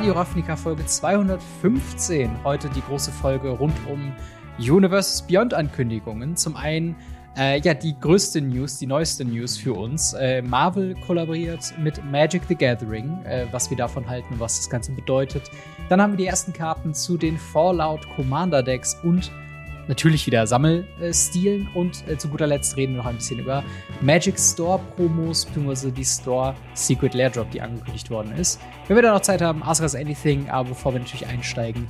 Radio Ravnica Folge 215. Heute die große Folge rund um Universes Beyond Ankündigungen. Zum einen äh, ja, die größte News, die neueste News für uns. Äh, Marvel kollaboriert mit Magic the Gathering, äh, was wir davon halten, was das Ganze bedeutet. Dann haben wir die ersten Karten zu den Fallout Commander Decks und natürlich wieder Sammelstilen. Und äh, zu guter Letzt reden wir noch ein bisschen über Magic Store Promos, beziehungsweise die Store Secret Lair Drop, die angekündigt worden ist. Wenn wir da noch Zeit haben, Ask Us Anything, aber bevor wir natürlich einsteigen,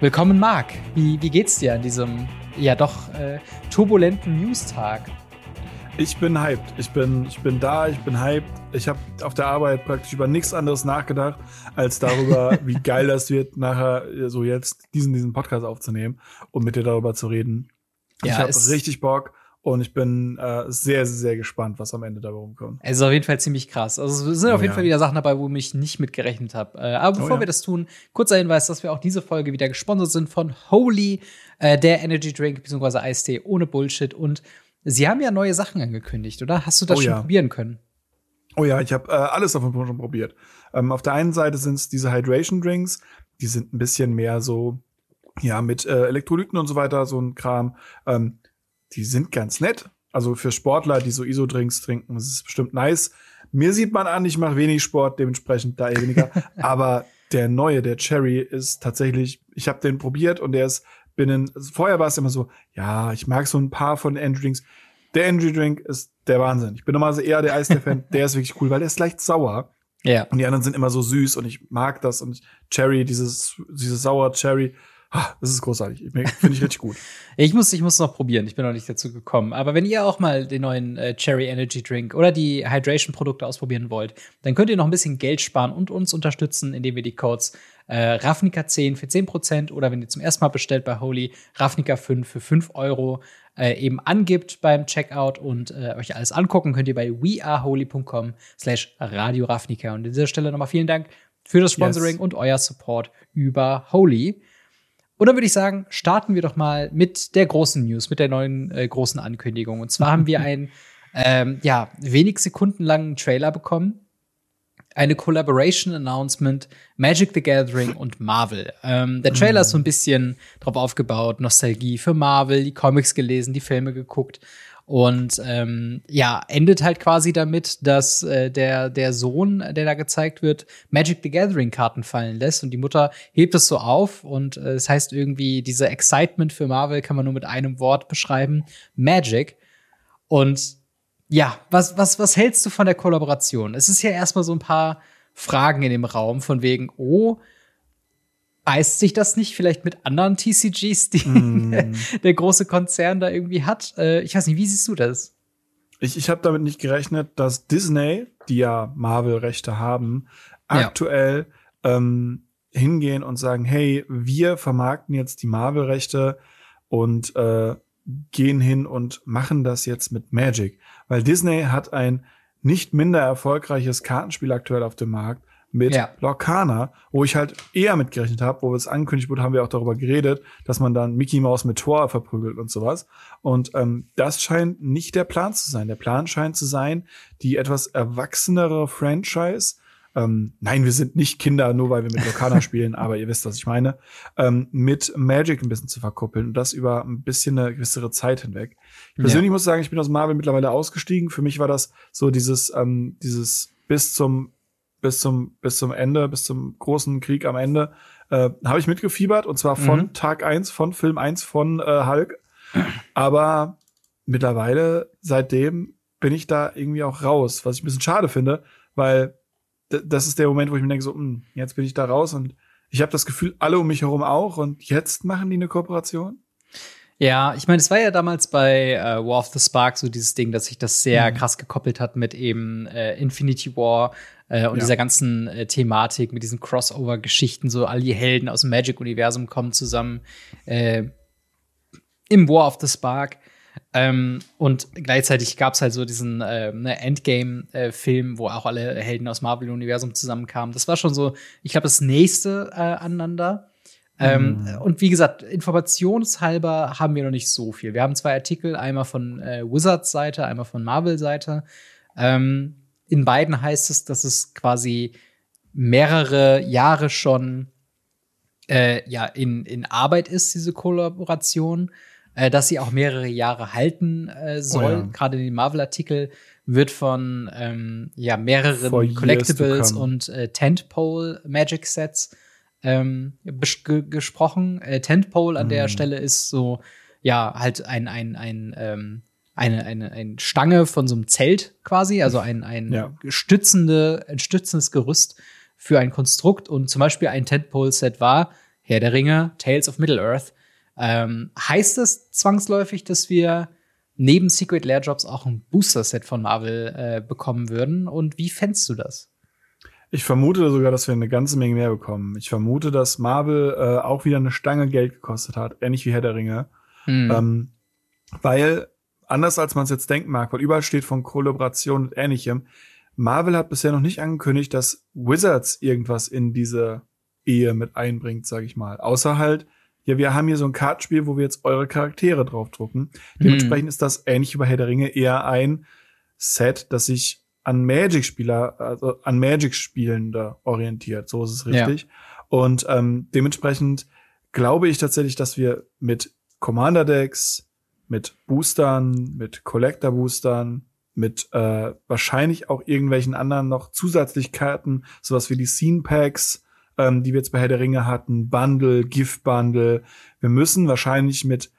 willkommen Marc. Wie, wie geht's dir an diesem ja doch äh, turbulenten News-Tag? Ich bin hyped. Ich bin, ich bin da, ich bin hyped. Ich habe auf der Arbeit praktisch über nichts anderes nachgedacht, als darüber, wie geil das wird, nachher so jetzt diesen, diesen Podcast aufzunehmen und mit dir darüber zu reden. Ja, ich habe richtig Bock. Und ich bin äh, sehr, sehr gespannt, was am Ende dabei rumkommt. Es ist auf jeden Fall ziemlich krass. Also es sind oh, auf jeden ja. Fall wieder Sachen dabei, wo ich nicht mit gerechnet habe. Äh, aber bevor oh, ja. wir das tun, kurzer Hinweis, dass wir auch diese Folge wieder gesponsert sind von Holy, äh, der Energy Drink bzw. Eistee ohne Bullshit. Und sie haben ja neue Sachen angekündigt, oder? Hast du das oh, schon ja. probieren können? Oh ja, ich habe äh, alles davon schon probiert. Ähm, auf der einen Seite sind es diese Hydration Drinks, die sind ein bisschen mehr so, ja, mit äh, Elektrolyten und so weiter, so ein Kram. Ähm, die sind ganz nett. Also für Sportler, die so ISO-Drinks trinken, das ist bestimmt nice. Mir sieht man an, ich mache wenig Sport, dementsprechend da eher weniger. Aber der neue, der Cherry, ist tatsächlich, ich habe den probiert und der ist binnen, also vorher war es immer so, ja, ich mag so ein paar von Energy Drinks. Der Energy Drink ist der Wahnsinn. Ich bin normalerweise eher der Eistee-Fan. der ist wirklich cool, weil der ist leicht sauer. Ja. Und die anderen sind immer so süß und ich mag das und Cherry, dieses, dieses sauer Cherry, das ist großartig. Finde ich richtig gut. ich muss, ich muss noch probieren. Ich bin noch nicht dazu gekommen. Aber wenn ihr auch mal den neuen äh, Cherry Energy Drink oder die Hydration Produkte ausprobieren wollt, dann könnt ihr noch ein bisschen Geld sparen und uns unterstützen, indem wir die Codes äh, Ravnica10 für 10% oder wenn ihr zum ersten Mal bestellt bei Holy, Ravnica5 für 5 Euro äh, eben angibt beim Checkout und äh, euch alles angucken könnt ihr bei weareholy.com slash Radio Ravnica. Und an dieser Stelle nochmal vielen Dank für das Sponsoring yes. und euer Support über Holy. Und dann würde ich sagen, starten wir doch mal mit der großen News, mit der neuen äh, großen Ankündigung. Und zwar haben wir einen ähm, ja, wenig Sekunden langen Trailer bekommen. Eine Collaboration Announcement, Magic the Gathering und Marvel. Ähm, der Trailer ist so ein bisschen drauf aufgebaut, Nostalgie für Marvel, die Comics gelesen, die Filme geguckt. Und ähm, ja, endet halt quasi damit, dass äh, der, der Sohn, der da gezeigt wird, Magic the Gathering-Karten fallen lässt und die Mutter hebt es so auf und äh, es heißt irgendwie, diese Excitement für Marvel kann man nur mit einem Wort beschreiben, Magic. Und ja, was, was, was hältst du von der Kollaboration? Es ist ja erstmal so ein paar Fragen in dem Raum von wegen, oh, beißt sich das nicht vielleicht mit anderen TCGs, die mm. der große Konzern da irgendwie hat? Äh, ich weiß nicht, wie siehst du das? Ich, ich habe damit nicht gerechnet, dass Disney, die ja Marvel-Rechte haben, aktuell ja. ähm, hingehen und sagen, hey, wir vermarkten jetzt die Marvel-Rechte und äh, gehen hin und machen das jetzt mit Magic. Weil Disney hat ein nicht minder erfolgreiches Kartenspiel aktuell auf dem Markt mit ja. Lorcana, wo ich halt eher mitgerechnet habe, wo es angekündigt wurde, haben wir auch darüber geredet, dass man dann Mickey Mouse mit Tor verprügelt und sowas. Und ähm, das scheint nicht der Plan zu sein. Der Plan scheint zu sein, die etwas erwachsenere Franchise ähm, nein, wir sind nicht Kinder, nur weil wir mit Lorcana spielen, aber ihr wisst, was ich meine, ähm, mit Magic ein bisschen zu verkuppeln und das über ein bisschen eine gewissere Zeit hinweg. Ich persönlich ja. muss sagen, ich bin aus Marvel mittlerweile ausgestiegen. Für mich war das so dieses, ähm, dieses bis zum bis zum, bis zum Ende, bis zum großen Krieg am Ende, äh, habe ich mitgefiebert und zwar von mhm. Tag eins von Film eins von äh, Hulk. Aber mittlerweile, seitdem, bin ich da irgendwie auch raus, was ich ein bisschen schade finde, weil das ist der Moment, wo ich mir denke, so, mh, hm, jetzt bin ich da raus und ich habe das Gefühl, alle um mich herum auch und jetzt machen die eine Kooperation. Ja, ich meine, es war ja damals bei äh, War of the Spark so dieses Ding, dass sich das sehr mhm. krass gekoppelt hat mit eben äh, Infinity War äh, und ja. dieser ganzen äh, Thematik, mit diesen Crossover-Geschichten, so all die Helden aus dem Magic-Universum kommen zusammen äh, im War of the Spark. Ähm, und gleichzeitig gab es halt so diesen äh, ne, Endgame-Film, wo auch alle Helden aus Marvel-Universum zusammenkamen. Das war schon so, ich glaube, das nächste äh, aneinander. Ähm, mhm. Und wie gesagt, informationshalber haben wir noch nicht so viel. Wir haben zwei Artikel, einmal von äh, Wizards Seite, einmal von Marvel Seite. Ähm, in beiden heißt es, dass es quasi mehrere Jahre schon äh, ja in, in Arbeit ist, diese Kollaboration, äh, dass sie auch mehrere Jahre halten äh, soll. Oh ja. Gerade in den Marvel-Artikel wird von ähm, ja, mehreren Collectibles und äh, Tentpole Magic Sets ähm, gesprochen. Äh, Tentpole an mm. der. Stelle ist so, ja, halt ein, ein, ein, ähm, eine, eine, eine Stange von so einem Zelt quasi, also ein, ein, ja. stützende, ein stützendes Gerüst für ein Konstrukt. Und zum Beispiel ein Tentpole-Set war Herr der Ringe, Tales of Middle-earth. Ähm, heißt es zwangsläufig, dass wir neben Secret Lair Jobs auch ein Booster-Set von Marvel äh, bekommen würden? Und wie fändst du das? Ich vermute sogar, dass wir eine ganze Menge mehr bekommen. Ich vermute, dass Marvel äh, auch wieder eine Stange Geld gekostet hat, ähnlich wie Herr der Ringe. Mhm. Ähm, weil, anders als man es jetzt denken mag, weil überall steht von Kollaboration und ähnlichem, Marvel hat bisher noch nicht angekündigt, dass Wizards irgendwas in diese Ehe mit einbringt, sage ich mal. Außer halt, ja, wir haben hier so ein Kartenspiel, wo wir jetzt eure Charaktere draufdrucken. Mhm. Dementsprechend ist das ähnlich wie bei Herr der Ringe eher ein Set, das sich an Magic-Spieler, also an Magic-Spielende orientiert. So ist es richtig. Ja. Und ähm, dementsprechend glaube ich tatsächlich, dass wir mit Commander-Decks, mit Boostern, mit Collector-Boostern, mit äh, wahrscheinlich auch irgendwelchen anderen noch Zusätzlichkeiten, sowas wie die Scene-Packs, ähm, die wir jetzt bei Herr der Ringe hatten, Bundle, Gift-Bundle. Wir müssen wahrscheinlich mit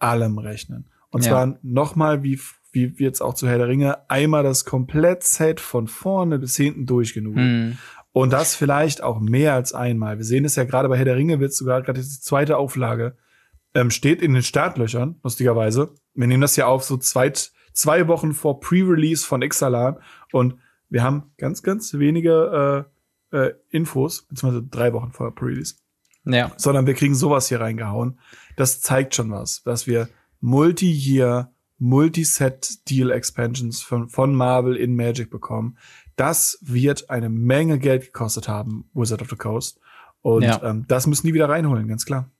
allem rechnen. Und ja. zwar nochmal, wie, wie jetzt auch zu Herr der Ringe, einmal das Komplett-Set von vorne bis hinten durchgenug. Mhm. Und das vielleicht auch mehr als einmal. Wir sehen es ja gerade bei Herr der Ringe, wird sogar gerade die zweite Auflage, ähm, steht in den Startlöchern, lustigerweise. Wir nehmen das ja auf so zwei, zwei Wochen vor Pre-Release von Ixalan und wir haben ganz, ganz wenige äh, äh, Infos, beziehungsweise drei Wochen vor Pre-Release. Ja. Sondern wir kriegen sowas hier reingehauen. Das zeigt schon was, dass wir Multi-Year, Multi-Set-Deal-Expansions von, von Marvel in Magic bekommen. Das wird eine Menge Geld gekostet haben, Wizard of the Coast. Und ja. ähm, das müssen die wieder reinholen, ganz klar.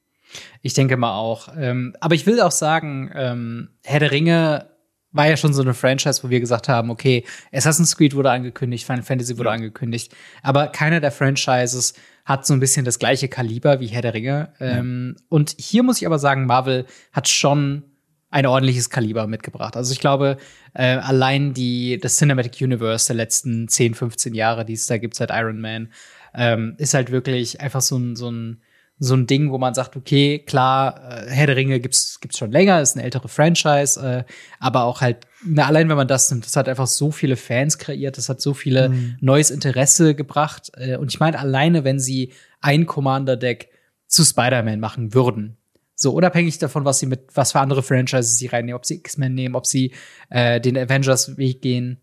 Ich denke mal auch. Ähm, aber ich will auch sagen, ähm, Herr der Ringe war ja schon so eine Franchise, wo wir gesagt haben, okay, Assassin's Creed wurde angekündigt, Final Fantasy wurde ja. angekündigt, aber keiner der Franchises hat so ein bisschen das gleiche Kaliber wie Herr der Ringe. Ja. Ähm, und hier muss ich aber sagen, Marvel hat schon ein ordentliches Kaliber mitgebracht. Also ich glaube, äh, allein die, das Cinematic Universe der letzten 10, 15 Jahre, die es da gibt seit Iron Man, ähm, ist halt wirklich einfach so ein, so ein so ein Ding, wo man sagt, okay, klar, äh, Herr der Ringe gibt's gibt's schon länger, ist eine ältere Franchise, äh, aber auch halt, na, allein wenn man das nimmt, das hat einfach so viele Fans kreiert, das hat so viele mhm. neues Interesse gebracht. Äh, und ich meine, alleine, wenn sie ein Commander-Deck zu Spider-Man machen würden, so unabhängig davon, was sie mit, was für andere Franchises sie reinnehmen, ob sie X-Men nehmen, ob sie äh, den Avengers-Weg gehen.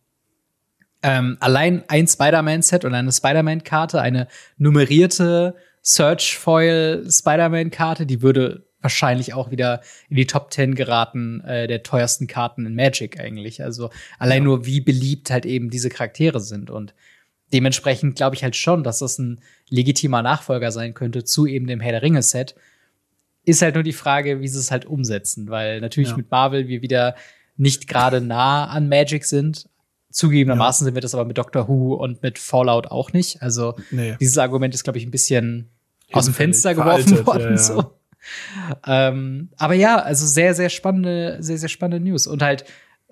Ähm, allein ein Spider-Man-Set und eine Spider-Man-Karte, eine nummerierte Search Foil Spider-Man-Karte, die würde wahrscheinlich auch wieder in die Top 10 geraten äh, der teuersten Karten in Magic eigentlich. Also allein ja. nur, wie beliebt halt eben diese Charaktere sind. Und dementsprechend glaube ich halt schon, dass das ein legitimer Nachfolger sein könnte zu eben dem Herr der Ringe-Set. Ist halt nur die Frage, wie sie es halt umsetzen, weil natürlich ja. mit Marvel wir wieder nicht gerade nah an Magic sind, Zugegebenermaßen ja. sind wir das aber mit Doctor Who und mit Fallout auch nicht. Also nee. dieses Argument ist, glaube ich, ein bisschen aus dem Fenster geworfen worden. Ja, ja. So. Ähm, aber ja, also sehr, sehr spannende, sehr, sehr spannende News. Und halt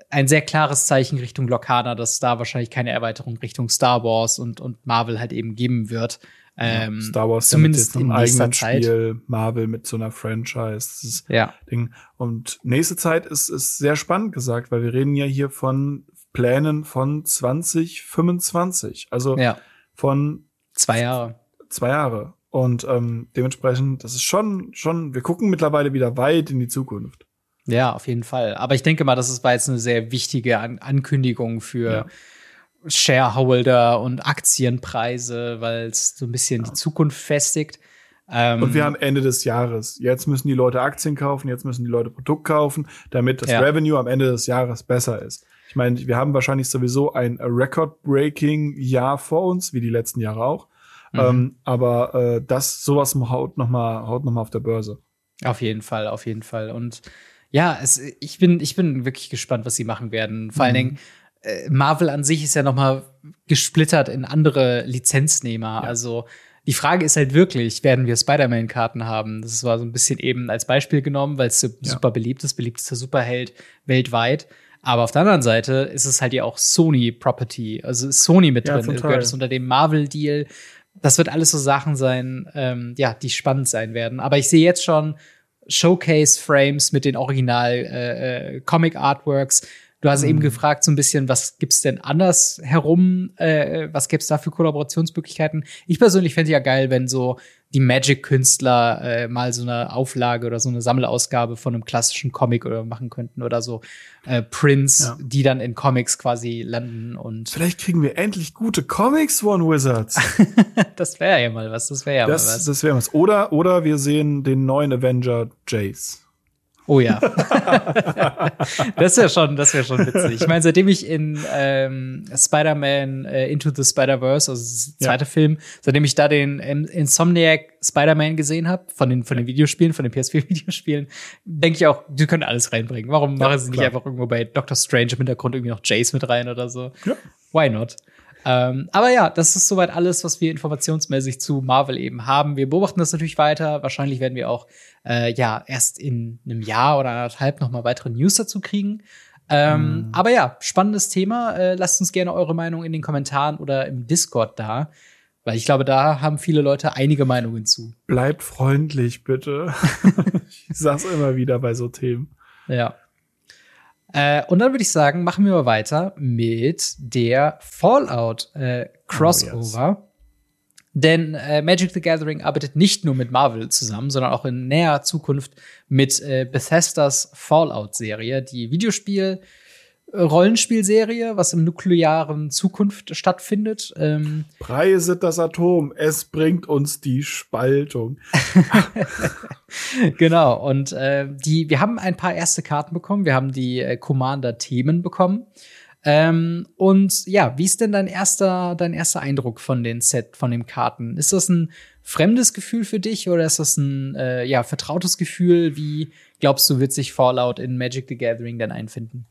ein sehr klares Zeichen Richtung Locana, dass da wahrscheinlich keine Erweiterung Richtung Star Wars und, und Marvel halt eben geben wird. Ähm, ja, Star Wars zumindest in eigenen Zeit. Spiel, Marvel mit so einer Franchise. ja. Ding. Und nächste Zeit ist, ist sehr spannend gesagt, weil wir reden ja hier von Plänen von 2025. Also ja. von zwei Jahre. Zwei Jahre. Und ähm, dementsprechend, das ist schon, schon, wir gucken mittlerweile wieder weit in die Zukunft. Ja, auf jeden Fall. Aber ich denke mal, das ist, war jetzt eine sehr wichtige An Ankündigung für ja. Shareholder und Aktienpreise, weil es so ein bisschen ja. die Zukunft festigt. Ähm, und wir haben Ende des Jahres. Jetzt müssen die Leute Aktien kaufen, jetzt müssen die Leute Produkt kaufen, damit das ja. Revenue am Ende des Jahres besser ist. Ich meine, wir haben wahrscheinlich sowieso ein Record-Breaking Jahr vor uns, wie die letzten Jahre auch. Mhm. Ähm, aber äh, das, sowas haut noch mal, haut noch mal auf der Börse. Auf jeden Fall, auf jeden Fall. Und ja, es, ich bin, ich bin wirklich gespannt, was sie machen werden. Vor mhm. allen Dingen, äh, Marvel an sich ist ja noch mal gesplittert in andere Lizenznehmer. Ja. Also die Frage ist halt wirklich, werden wir Spider-Man-Karten haben? Das war so ein bisschen eben als Beispiel genommen, weil es ja. super beliebt ist, beliebtester Superheld weltweit. Aber auf der anderen Seite ist es halt ja auch Sony-Property. Also ist Sony mit ja, drin, gehört es unter dem Marvel-Deal. Das wird alles so Sachen sein, ähm, ja, die spannend sein werden. Aber ich sehe jetzt schon Showcase-Frames mit den Original-Comic-Artworks. Äh, äh Du hast mhm. eben gefragt so ein bisschen, was gibt's denn anders herum? Äh, was gäb's da für Kollaborationsmöglichkeiten? Ich persönlich fände ja geil, wenn so die Magic-Künstler äh, mal so eine Auflage oder so eine Sammelausgabe von einem klassischen Comic oder machen könnten oder so äh, Prints, ja. die dann in Comics quasi landen und vielleicht kriegen wir endlich gute Comics One Wizards. das wäre ja mal was. Das wäre ja das, mal was. Das wäre was. Oder oder wir sehen den neuen Avenger Jace. Oh ja. das wäre schon, das wäre schon witzig. Ich meine, seitdem ich in ähm, Spider-Man äh, Into the Spider-Verse, also der zweite ja. Film, seitdem ich da den ähm, Insomniac Spider-Man gesehen habe, von den, von den Videospielen, von den PS4-Videospielen, denke ich auch, die können alles reinbringen. Warum ja, machen sie nicht einfach irgendwo bei Doctor Strange im Hintergrund irgendwie noch Jace mit rein oder so? Ja. Why not? Ähm, aber ja, das ist soweit alles, was wir informationsmäßig zu Marvel eben haben. Wir beobachten das natürlich weiter. Wahrscheinlich werden wir auch äh, ja erst in einem Jahr oder anderthalb noch mal weitere News dazu kriegen. Ähm, mm. Aber ja, spannendes Thema. Äh, lasst uns gerne eure Meinung in den Kommentaren oder im Discord da. Weil ich glaube, da haben viele Leute einige Meinungen zu. Bleibt freundlich, bitte. ich sag's immer wieder bei so Themen. Ja. Äh, und dann würde ich sagen, machen wir mal weiter mit der Fallout äh, Crossover. Oh, yes. Denn äh, Magic the Gathering arbeitet nicht nur mit Marvel zusammen, sondern auch in näher Zukunft mit äh, Bethesdas Fallout-Serie, die Videospiel- Rollenspielserie, was im nuklearen Zukunft stattfindet. Ähm Preise das Atom, es bringt uns die Spaltung. genau, und äh, die, wir haben ein paar erste Karten bekommen, wir haben die äh, Commander-Themen bekommen. Ähm, und ja, wie ist denn dein erster, dein erster Eindruck von den Set, von den Karten? Ist das ein fremdes Gefühl für dich oder ist das ein äh, ja, vertrautes Gefühl? Wie glaubst du, wird sich Fallout in Magic the Gathering dann einfinden?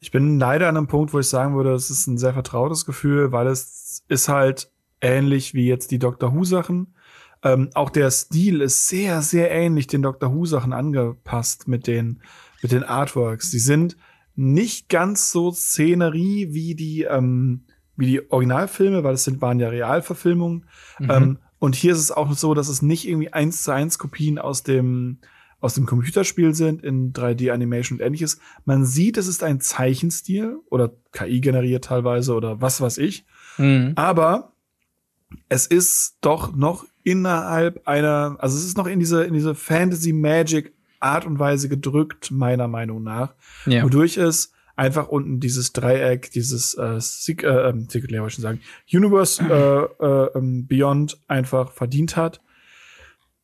Ich bin leider an einem Punkt, wo ich sagen würde, es ist ein sehr vertrautes Gefühl, weil es ist halt ähnlich wie jetzt die Doctor Who Sachen. Ähm, auch der Stil ist sehr, sehr ähnlich den Doctor Who Sachen angepasst mit den, mit den Artworks. Die sind nicht ganz so Szenerie wie die, ähm, wie die Originalfilme, weil es sind, waren ja Realverfilmungen. Mhm. Ähm, und hier ist es auch so, dass es nicht irgendwie eins zu eins Kopien aus dem, aus dem Computerspiel sind, in 3D-Animation und ähnliches. Man sieht, es ist ein Zeichenstil oder KI generiert teilweise oder was weiß ich. Mhm. Aber es ist doch noch innerhalb einer, also es ist noch in diese, in diese Fantasy Magic Art und Weise gedrückt, meiner Meinung nach. Ja. Wodurch es einfach unten dieses Dreieck, dieses äh, äh, ähm, Secret Layer, schon sagen, Universe äh, äh, ähm, Beyond einfach verdient hat.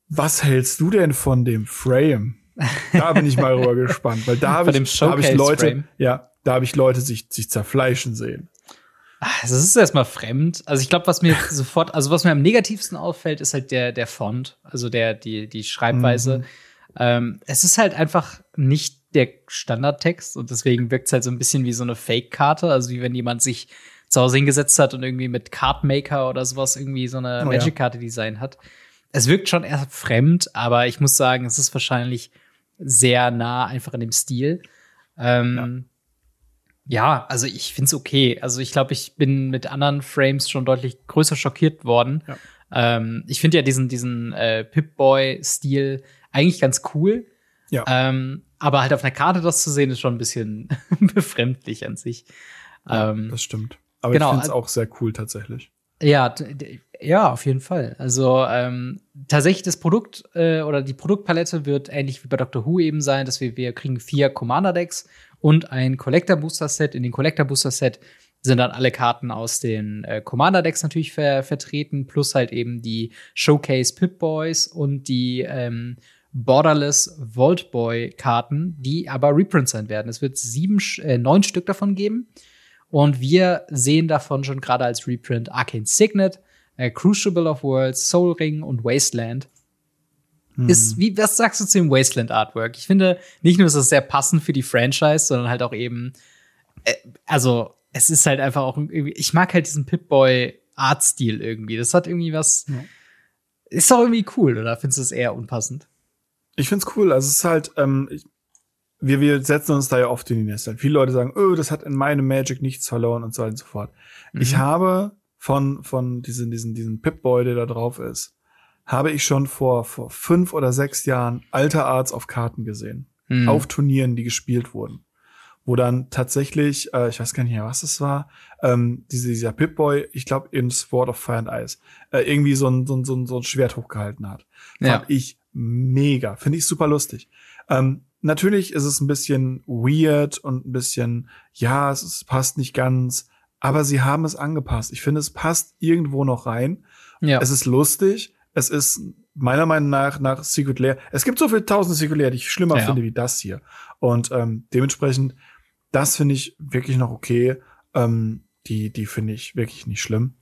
Was hältst du denn von dem Frame? Da bin ich mal rüber gespannt, weil da habe ich, hab ich Leute, Frame. ja, da habe ich Leute sich, sich zerfleischen sehen. Das ist erstmal fremd. Also ich glaube, was mir sofort, also was mir am negativsten auffällt, ist halt der, der Font, also der, die, die Schreibweise. Mhm. Ähm, es ist halt einfach nicht der Standardtext und deswegen wirkt es halt so ein bisschen wie so eine Fake-Karte, also wie wenn jemand sich zu Hause hingesetzt hat und irgendwie mit Cardmaker oder sowas irgendwie so eine oh, Magic-Karte design hat. Es wirkt schon eher fremd, aber ich muss sagen, es ist wahrscheinlich sehr nah einfach in dem Stil. Ähm, ja. ja. also ich finde es okay. Also ich glaube, ich bin mit anderen Frames schon deutlich größer schockiert worden. Ja. Ähm, ich finde ja diesen, diesen äh, Pip-Boy-Stil eigentlich ganz cool. Ja. Ähm, aber halt auf einer Karte das zu sehen, ist schon ein bisschen befremdlich an sich. Ja, ähm, das stimmt. Aber genau, ich finde es auch sehr cool tatsächlich. Ja, ja, auf jeden Fall. Also ähm, tatsächlich das Produkt äh, oder die Produktpalette wird ähnlich wie bei Doctor Who eben sein, dass wir, wir kriegen vier Commander-Decks und ein Collector-Booster-Set. In den Collector-Booster-Set sind dann alle Karten aus den äh, Commander-Decks natürlich ver vertreten, plus halt eben die Showcase Pip-Boys und die ähm, Borderless Vault Boy Karten, die aber Reprints sein werden. Es wird sieben, äh, neun Stück davon geben. Und wir sehen davon schon gerade als Reprint Arcane Signet, äh, Crucible of Worlds, Soul Ring und Wasteland. Hm. Ist, wie, was sagst du zu dem Wasteland Artwork? Ich finde, nicht nur ist es sehr passend für die Franchise, sondern halt auch eben äh, also es ist halt einfach auch irgendwie, ich mag halt diesen Pip-Boy Artstil irgendwie. Das hat irgendwie was. Ja. Ist doch irgendwie cool, oder findest du es eher unpassend? Ich find's cool. Also es ist halt, ähm, ich, wir, wir setzen uns da ja oft in die Nester. Viele Leute sagen, oh, das hat in meinem Magic nichts verloren und so weiter und so fort. Mhm. Ich habe von, von diesen, diesen, diesen Pip-Boy, der da drauf ist, habe ich schon vor, vor fünf oder sechs Jahren alte Arts auf Karten gesehen. Mhm. Auf Turnieren, die gespielt wurden wo dann tatsächlich, äh, ich weiß gar nicht mehr, was es war, ähm, diese, dieser Pip-Boy, ich glaube in Sword of Fire and Ice, äh, irgendwie so ein, so, ein, so, ein, so ein Schwert hochgehalten hat. Ja. Fand ich mega, finde ich super lustig. Ähm, natürlich ist es ein bisschen weird und ein bisschen, ja, es, es passt nicht ganz, aber sie haben es angepasst. Ich finde, es passt irgendwo noch rein. Ja. Es ist lustig. Es ist meiner Meinung nach nach Secret Lair. Es gibt so viele tausende Secret Lair, die ich schlimmer ja. finde wie das hier. Und ähm, dementsprechend das finde ich wirklich noch okay. Ähm, die die finde ich wirklich nicht schlimm.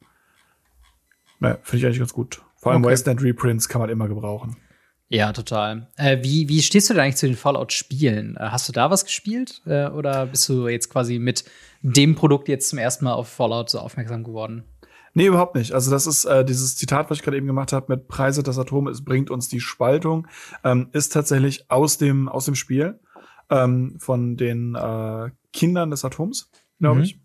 Naja, finde ich eigentlich ganz gut. Vor allem okay. Wasteland Reprints kann man immer gebrauchen. Ja, total. Äh, wie, wie stehst du denn eigentlich zu den Fallout-Spielen? Äh, hast du da was gespielt? Äh, oder bist du jetzt quasi mit dem Produkt jetzt zum ersten Mal auf Fallout so aufmerksam geworden? Nee, überhaupt nicht. Also das ist äh, dieses Zitat, was ich gerade eben gemacht habe mit Preise des Atoms, es bringt uns die Spaltung, ähm, ist tatsächlich aus dem, aus dem Spiel ähm, von den äh, Kindern des Atoms, glaube mhm. ich.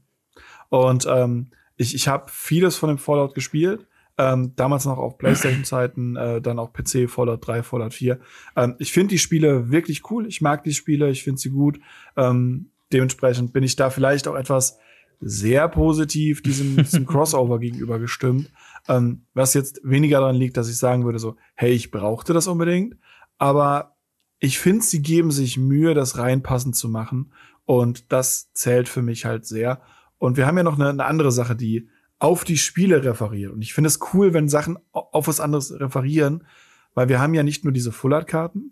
Und ähm, ich, ich habe vieles von dem Fallout gespielt. Ähm, damals noch auf PlayStation-Zeiten, äh, dann auch PC, Fallout 3, Fallout 4. Ähm, ich finde die Spiele wirklich cool. Ich mag die Spiele, ich finde sie gut. Ähm, dementsprechend bin ich da vielleicht auch etwas sehr positiv diesem, diesem Crossover gegenüber gestimmt. Ähm, was jetzt weniger daran liegt, dass ich sagen würde, so, hey, ich brauchte das unbedingt. Aber ich finde, sie geben sich Mühe, das reinpassend zu machen. Und das zählt für mich halt sehr. Und wir haben ja noch eine, eine andere Sache, die auf die Spiele referiert. Und ich finde es cool, wenn Sachen auf was anderes referieren, weil wir haben ja nicht nur diese Full-Art-Karten,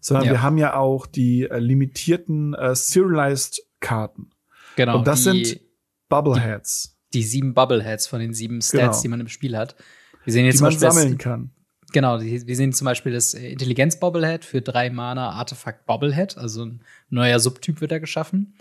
sondern ja. wir haben ja auch die äh, limitierten äh, Serialized-Karten. Genau. Und das die, sind Bubbleheads. Die, die, sieben Bubbleheads von den sieben Stats, genau. die man im Spiel hat. Wir sehen jetzt die man sammeln kann. Genau, wir sehen zum Beispiel das Intelligenz-Bobblehead für drei Mana Artefakt Bobblehead, also ein neuer Subtyp wird da geschaffen.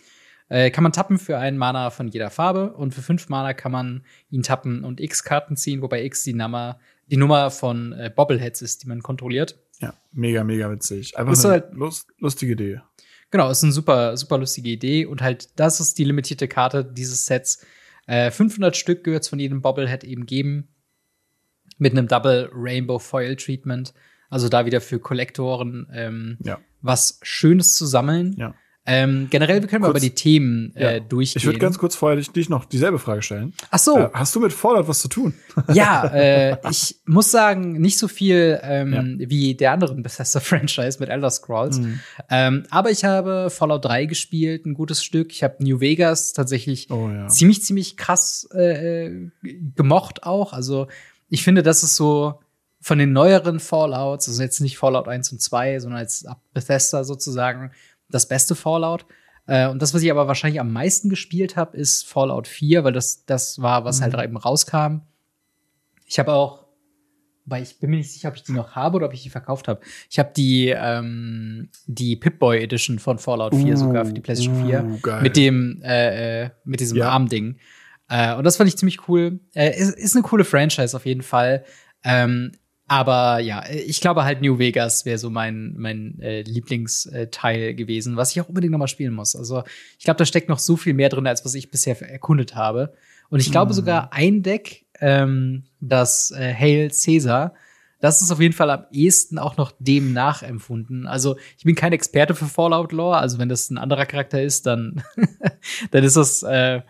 Äh, kann man tappen für einen Mana von jeder Farbe und für fünf Mana kann man ihn tappen und X-Karten ziehen, wobei X die Nummer, die Nummer von äh, Bobbleheads ist, die man kontrolliert. Ja, mega, mega witzig. Einfach eine halt, lust, lustige Idee. Genau, ist eine super, super lustige Idee und halt, das ist die limitierte Karte dieses Sets. Äh, 500 Stück wird es von jedem Bobblehead eben geben mit einem Double Rainbow Foil Treatment. Also da wieder für Kollektoren ähm, ja. was Schönes zu sammeln. Ja. Ähm, generell können wir kurz, aber die Themen äh, ja. durchgehen. Ich würde ganz kurz vorher dich, dich, noch dieselbe Frage stellen. Ach so. Äh, hast du mit Fallout was zu tun? Ja, äh, ich muss sagen, nicht so viel ähm, ja. wie der anderen Bethesda-Franchise mit Elder Scrolls. Mhm. Ähm, aber ich habe Fallout 3 gespielt, ein gutes Stück. Ich habe New Vegas tatsächlich oh, ja. ziemlich, ziemlich krass äh, gemocht auch. Also ich finde, das ist so von den neueren Fallouts, also jetzt nicht Fallout 1 und 2, sondern als Bethesda sozusagen das beste Fallout. Äh, und das, was ich aber wahrscheinlich am meisten gespielt habe, ist Fallout 4, weil das, das war, was halt mhm. halt eben rauskam. Ich habe auch, weil ich bin mir nicht sicher, ob ich die noch habe oder ob ich die verkauft habe. Ich habe die, ähm, die Pip-Boy Edition von Fallout 4 uh, sogar für die PlayStation 4. Uh, geil. Mit dem, äh, äh, mit diesem ja. Armding. Äh, und das fand ich ziemlich cool. Äh, ist, ist eine coole Franchise auf jeden Fall. Ähm, aber ja, ich glaube halt New Vegas wäre so mein, mein äh, Lieblingsteil gewesen, was ich auch unbedingt nochmal spielen muss. Also ich glaube, da steckt noch so viel mehr drin, als was ich bisher erkundet habe. Und ich glaube mm. sogar ein Deck, ähm, das äh, Hail Caesar, das ist auf jeden Fall am ehesten auch noch dem nachempfunden. Also ich bin kein Experte für Fallout Lore, also wenn das ein anderer Charakter ist, dann, dann ist das äh,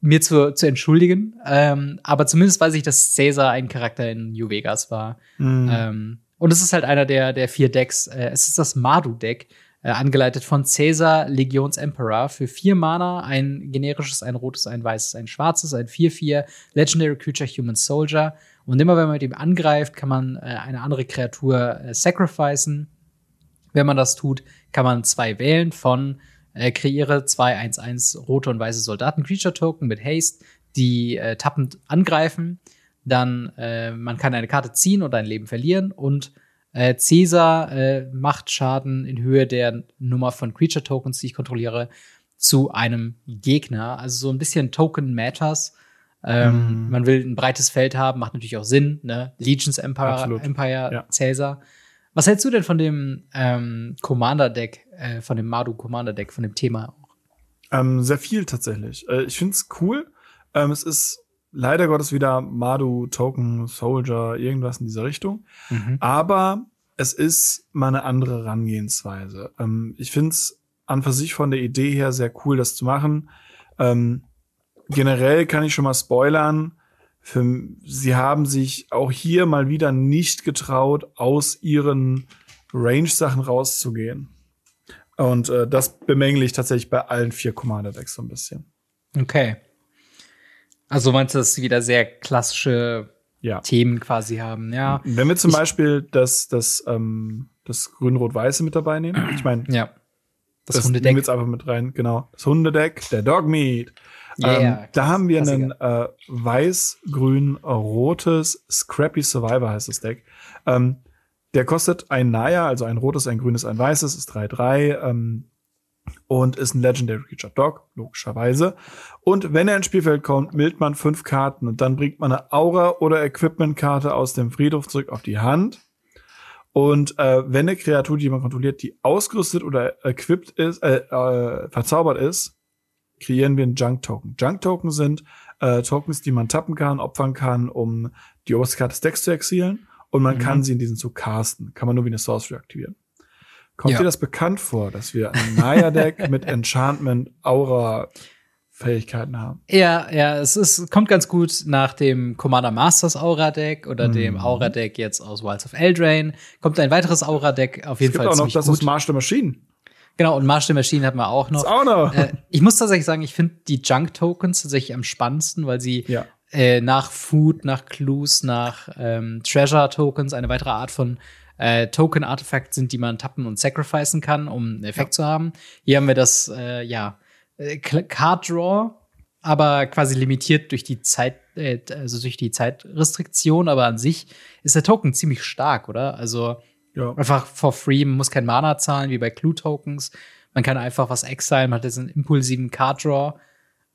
mir zu, zu entschuldigen. Ähm, aber zumindest weiß ich, dass Caesar ein Charakter in New Vegas war. Mhm. Ähm, und es ist halt einer der, der vier Decks. Äh, es ist das Madu-Deck, äh, angeleitet von Caesar Legions Emperor für vier Mana, ein generisches, ein rotes, ein weißes, ein schwarzes, ein 4-4 Legendary Creature Human Soldier. Und immer wenn man mit ihm angreift, kann man äh, eine andere Kreatur äh, sacrificen. Wenn man das tut, kann man zwei wählen von äh, kreiere zwei 1-1 rote und weiße Soldaten-Creature-Token mit Haste, die äh, tappend angreifen. Dann, äh, man kann eine Karte ziehen und ein Leben verlieren. Und äh, Caesar äh, macht Schaden in Höhe der Nummer von Creature-Tokens, die ich kontrolliere. zu einem Gegner. Also so ein bisschen Token Matters. Ähm, mhm. Man will ein breites Feld haben, macht natürlich auch Sinn. Ne? Legions Empire, Empire ja. Caesar. Was hältst du denn von dem ähm, Commander-Deck, äh, von dem Madu Commander-Deck, von dem Thema auch? Ähm, sehr viel tatsächlich. Äh, ich find's cool. Ähm, es ist leider Gottes wieder Madu, Token, Soldier, irgendwas in dieser Richtung. Mhm. Aber es ist mal eine andere Herangehensweise. Ähm, ich find's an für sich von der Idee her sehr cool, das zu machen. Ähm, generell kann ich schon mal spoilern. Für, sie haben sich auch hier mal wieder nicht getraut, aus ihren Range-Sachen rauszugehen. Und äh, das bemängle ich tatsächlich bei allen vier Commander-Decks so ein bisschen. Okay. Also meinst du, dass sie wieder sehr klassische ja. Themen quasi haben, ja. Wenn wir zum ich, Beispiel das, das, ähm, das Grün-Rot-Weiße mit dabei nehmen, ich meine, ja. das, das Hundedeck. Nehmen wir jetzt einfach mit rein, genau. Das Hundedeck, der Dogmeat. Yeah, ähm, da haben wir ein äh, weiß-grün-rotes Scrappy Survivor heißt das Deck. Ähm, der kostet ein Naya, also ein rotes, ein grünes, ein weißes, ist 3-3 ähm, und ist ein Legendary Creature Dog, logischerweise. Und wenn er ins Spielfeld kommt, mild man fünf Karten und dann bringt man eine Aura- oder Equipment-Karte aus dem Friedhof zurück auf die Hand. Und äh, wenn eine Kreatur, die man kontrolliert, die ausgerüstet oder equipped ist, äh, äh, verzaubert ist, kreieren wir einen Junk-Token. Junk-Token sind äh, Tokens, die man tappen kann, opfern kann, um die oberste Karte des Decks zu exilen. Und man mhm. kann sie in diesen Zug casten. Kann man nur wie eine Sorcery aktivieren. Kommt ja. dir das bekannt vor, dass wir ein Naya-Deck mit Enchantment, Aura, Fähigkeiten haben. Ja, ja, es ist, kommt ganz gut nach dem Commander Masters Aura Deck oder mhm. dem Aura Deck jetzt aus Wilds of Eldraine. Kommt ein weiteres Aura Deck auf jeden es Fall. Es gibt auch noch das gut. aus March the Machine. Genau, und March the Machine hat man auch noch. Das auch noch. Äh, ich muss tatsächlich sagen, ich finde die Junk-Tokens tatsächlich am spannendsten, weil sie ja. äh, nach Food, nach Clues, nach ähm, Treasure-Tokens eine weitere Art von äh, Token-Artefakt sind, die man tappen und sacrificen kann, um einen Effekt ja. zu haben. Hier haben wir das, äh, ja, äh, Card Draw, aber quasi limitiert durch die Zeit, äh, also durch die Zeitrestriktion, aber an sich ist der Token ziemlich stark, oder? Also ja. Einfach for free, man muss kein Mana zahlen, wie bei Clue-Tokens. Man kann einfach was exilen, man hat jetzt einen impulsiven Card-Draw.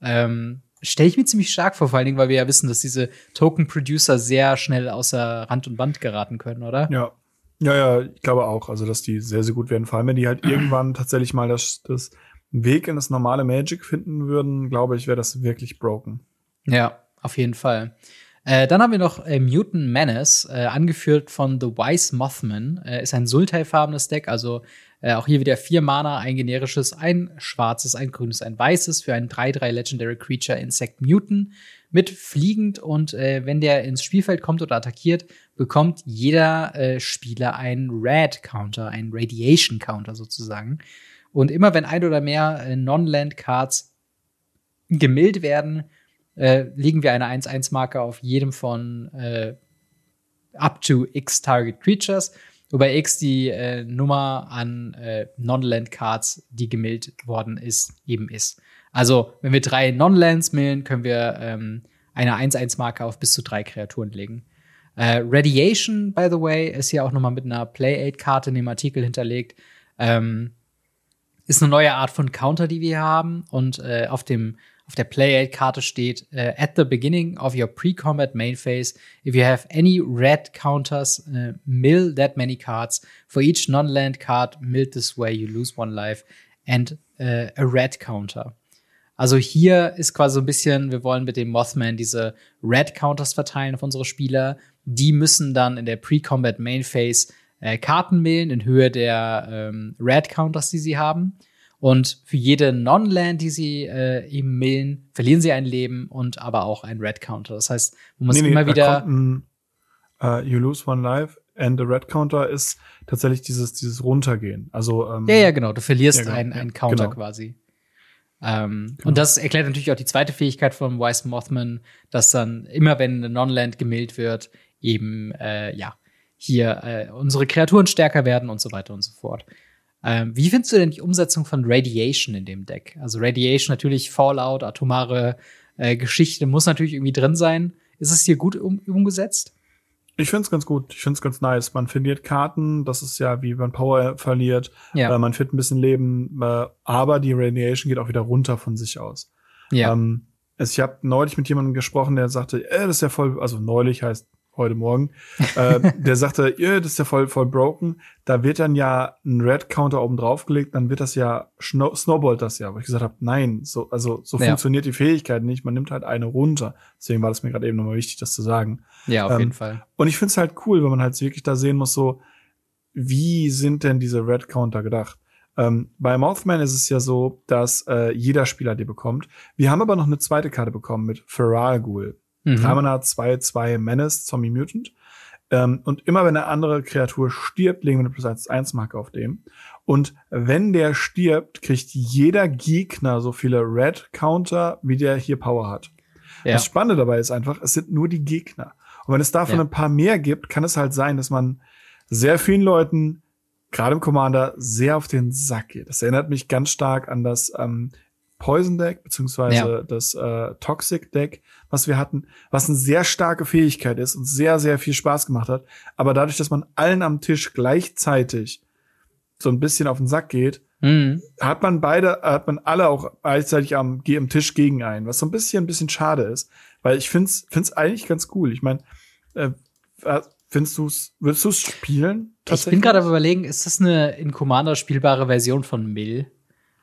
Ähm, Stelle ich mir ziemlich stark vor, vor allen Dingen, weil wir ja wissen, dass diese Token-Producer sehr schnell außer Rand und Band geraten können, oder? Ja. Ja, ja, ich glaube auch. Also, dass die sehr, sehr gut werden. Vor allem, wenn die halt irgendwann tatsächlich mal das, das Weg in das normale Magic finden würden, glaube ich, wäre das wirklich broken. Ja, auf jeden Fall. Äh, dann haben wir noch äh, Mutant Menace, äh, angeführt von The Wise Mothman. Äh, ist ein Sultai-farbenes Deck, also äh, auch hier wieder vier Mana, ein generisches, ein schwarzes, ein grünes, ein weißes für ein 3-3 Legendary Creature Insect Mutant mit fliegend und wenn der ins Spielfeld kommt oder attackiert, bekommt jeder Spieler einen Rad-Counter, einen Radiation-Counter sozusagen. Und immer wenn ein oder mehr äh, Non-Land-Cards gemillt werden, äh, legen wir eine 1-1-Marke auf jedem von äh, up to x Target Creatures, wobei x die äh, Nummer an äh, Non-Land Cards, die gemillt worden ist, eben ist. Also, wenn wir drei Non-Lands millen, können wir ähm, eine 1-1-Marke auf bis zu drei Kreaturen legen. Äh, Radiation, by the way, ist hier auch noch mal mit einer Play-Aid-Karte in dem Artikel hinterlegt. Ähm, ist eine neue Art von Counter, die wir haben. Und äh, auf dem auf der Play-Aid-Karte steht, uh, at the beginning of your pre-combat main phase, if you have any red counters, uh, mill that many cards. For each non-land card milled this way, you lose one life and uh, a red counter. Also hier ist quasi so ein bisschen, wir wollen mit dem Mothman diese Red Counters verteilen auf unsere Spieler. Die müssen dann in der Pre-Combat Main Phase äh, Karten mailen in Höhe der ähm, Red Counters, die sie haben. Und für jede Non-Land, die sie äh, eben mailen, verlieren sie ein Leben und aber auch ein Red Counter. Das heißt, man muss nee, immer nee, wieder. Ein, uh, you lose one life and the Red Counter ist tatsächlich dieses, dieses Runtergehen. Also, ähm, ja, ja, genau. Du verlierst ja, genau, einen, einen Counter genau. quasi. Ähm, genau. Und das erklärt natürlich auch die zweite Fähigkeit von Wise Mothman, dass dann immer, wenn eine Non-Land gemailt wird, eben, äh, ja, hier äh, unsere Kreaturen stärker werden und so weiter und so fort. Ähm, wie findest du denn die Umsetzung von Radiation in dem Deck? Also Radiation natürlich Fallout, atomare äh, Geschichte muss natürlich irgendwie drin sein. Ist es hier gut um, umgesetzt? Ich find's ganz gut. Ich find's ganz nice. Man verliert Karten, das ist ja wie man Power verliert. Ja. Äh, man findet ein bisschen Leben, äh, aber die Radiation geht auch wieder runter von sich aus. Ja. Ähm, also ich habe neulich mit jemandem gesprochen, der sagte, äh, das ist ja voll, also neulich heißt heute Morgen, äh, der sagte, ja, das ist ja voll, voll broken. Da wird dann ja ein Red-Counter oben draufgelegt, dann wird das ja, snowballt das ja. Wo ich gesagt habe, nein, so, also so ja. funktioniert die Fähigkeit nicht. Man nimmt halt eine runter. Deswegen war das mir gerade eben nochmal wichtig, das zu sagen. Ja, auf ähm, jeden Fall. Und ich finde es halt cool, wenn man halt wirklich da sehen muss, so, wie sind denn diese Red-Counter gedacht? Ähm, bei Mothman ist es ja so, dass äh, jeder Spieler die bekommt. Wir haben aber noch eine zweite Karte bekommen mit Feral Ghoul. Mhm. 3 Mana 2, 2 Menace, Zombie Mutant. Ähm, und immer wenn eine andere Kreatur stirbt, legen wir eine plus 1 1 Marke auf dem. Und wenn der stirbt, kriegt jeder Gegner so viele Red Counter, wie der hier Power hat. Ja. Das Spannende dabei ist einfach, es sind nur die Gegner. Und wenn es davon ja. ein paar mehr gibt, kann es halt sein, dass man sehr vielen Leuten, gerade im Commander, sehr auf den Sack geht. Das erinnert mich ganz stark an das ähm, Poison Deck beziehungsweise ja. das äh, Toxic Deck, was wir hatten, was eine sehr starke Fähigkeit ist und sehr, sehr viel Spaß gemacht hat. Aber dadurch, dass man allen am Tisch gleichzeitig so ein bisschen auf den Sack geht, mhm. hat man beide, hat man alle auch gleichzeitig am, am Tisch gegen einen, was so ein bisschen, ein bisschen schade ist. Weil ich find's, find's eigentlich ganz cool. Ich meine, äh, findest du's, würdest du's spielen? Ich bin gerade überlegen, ist das eine in Commander spielbare Version von Mill?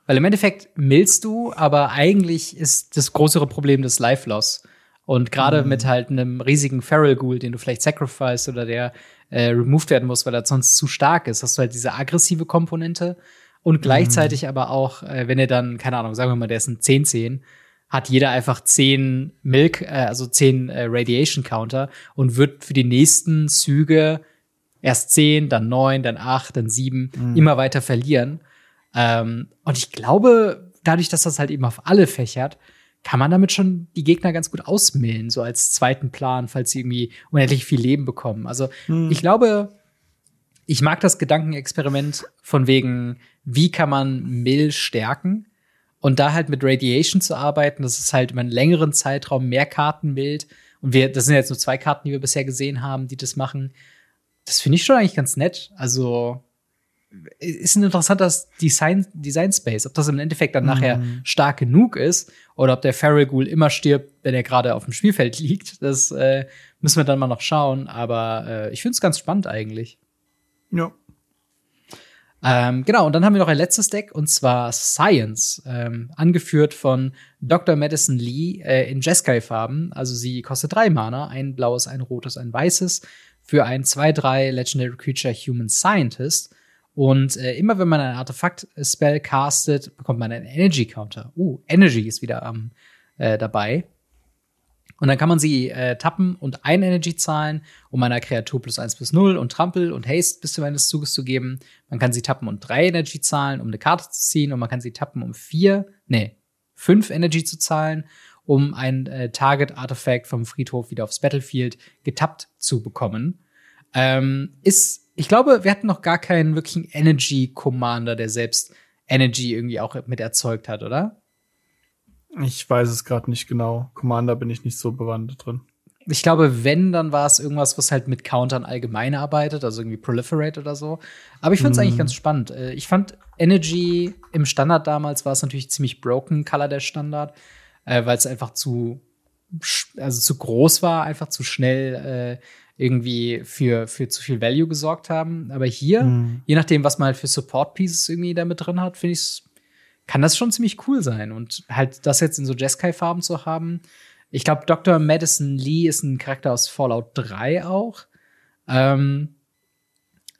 Weil im Endeffekt millst du, aber eigentlich ist das größere Problem das Life-Loss. Und gerade mhm. mit halt einem riesigen Feral Ghoul, den du vielleicht sacrifice oder der äh, removed werden muss, weil er sonst zu stark ist, hast du halt diese aggressive Komponente und mhm. gleichzeitig mhm. aber auch, äh, wenn er dann, keine Ahnung, sagen wir mal, der ist ein 10-10, hat jeder einfach 10 Milk, äh, also 10 äh, Radiation Counter und wird für die nächsten Züge erst 10, dann 9, dann 8, dann 7 mhm. immer weiter verlieren. Ähm, und ich glaube, dadurch, dass das halt eben auf alle fächert, kann man damit schon die Gegner ganz gut ausmillen, so als zweiten Plan, falls sie irgendwie unendlich viel Leben bekommen. Also hm. ich glaube, ich mag das Gedankenexperiment von wegen, wie kann man Mill stärken? Und da halt mit Radiation zu arbeiten, das ist halt über einen längeren Zeitraum mehr Karten mild. Und wir, das sind jetzt nur zwei Karten, die wir bisher gesehen haben, die das machen. Das finde ich schon eigentlich ganz nett. Also, ist ein interessanter Design, Design Space. Ob das im Endeffekt dann mhm. nachher stark genug ist oder ob der Feral Ghoul immer stirbt, wenn er gerade auf dem Spielfeld liegt, das äh, müssen wir dann mal noch schauen. Aber äh, ich finde es ganz spannend eigentlich. Ja. Ähm, genau, und dann haben wir noch ein letztes Deck und zwar Science, ähm, angeführt von Dr. Madison Lee äh, in Jeskai-Farben. Also sie kostet drei Mana, ein blaues, ein rotes, ein weißes, für ein 2-3 Legendary Creature Human Scientist. Und äh, immer wenn man ein Artefakt-Spell castet, bekommt man einen Energy-Counter. Uh, Energy ist wieder ähm, äh, dabei. Und dann kann man sie äh, tappen und ein Energy zahlen, um einer Kreatur plus 1 plus 0 und Trampel und Haste bis zum Ende des Zuges zu geben. Man kann sie tappen und drei Energy zahlen, um eine Karte zu ziehen. Und man kann sie tappen, um vier, nee, fünf Energy zu zahlen, um ein äh, Target-Artefakt vom Friedhof wieder aufs Battlefield getappt zu bekommen. Ähm, ist ich glaube, wir hatten noch gar keinen wirklichen Energy Commander, der selbst Energy irgendwie auch mit erzeugt hat, oder? Ich weiß es gerade nicht genau. Commander bin ich nicht so bewandt drin. Ich glaube, wenn, dann war es irgendwas, was halt mit Countern allgemein arbeitet, also irgendwie Proliferate oder so. Aber ich finde es mm. eigentlich ganz spannend. Äh, ich fand Energy im Standard damals war es natürlich ziemlich broken, Color der Standard, äh, weil es einfach zu, also zu groß war, einfach zu schnell äh, irgendwie für, für zu viel Value gesorgt haben. Aber hier, mhm. je nachdem, was man halt für Support Pieces irgendwie damit drin hat, finde ich, kann das schon ziemlich cool sein. Und halt das jetzt in so Jeskai-Farben zu haben. Ich glaube, Dr. Madison Lee ist ein Charakter aus Fallout 3 auch. Ähm,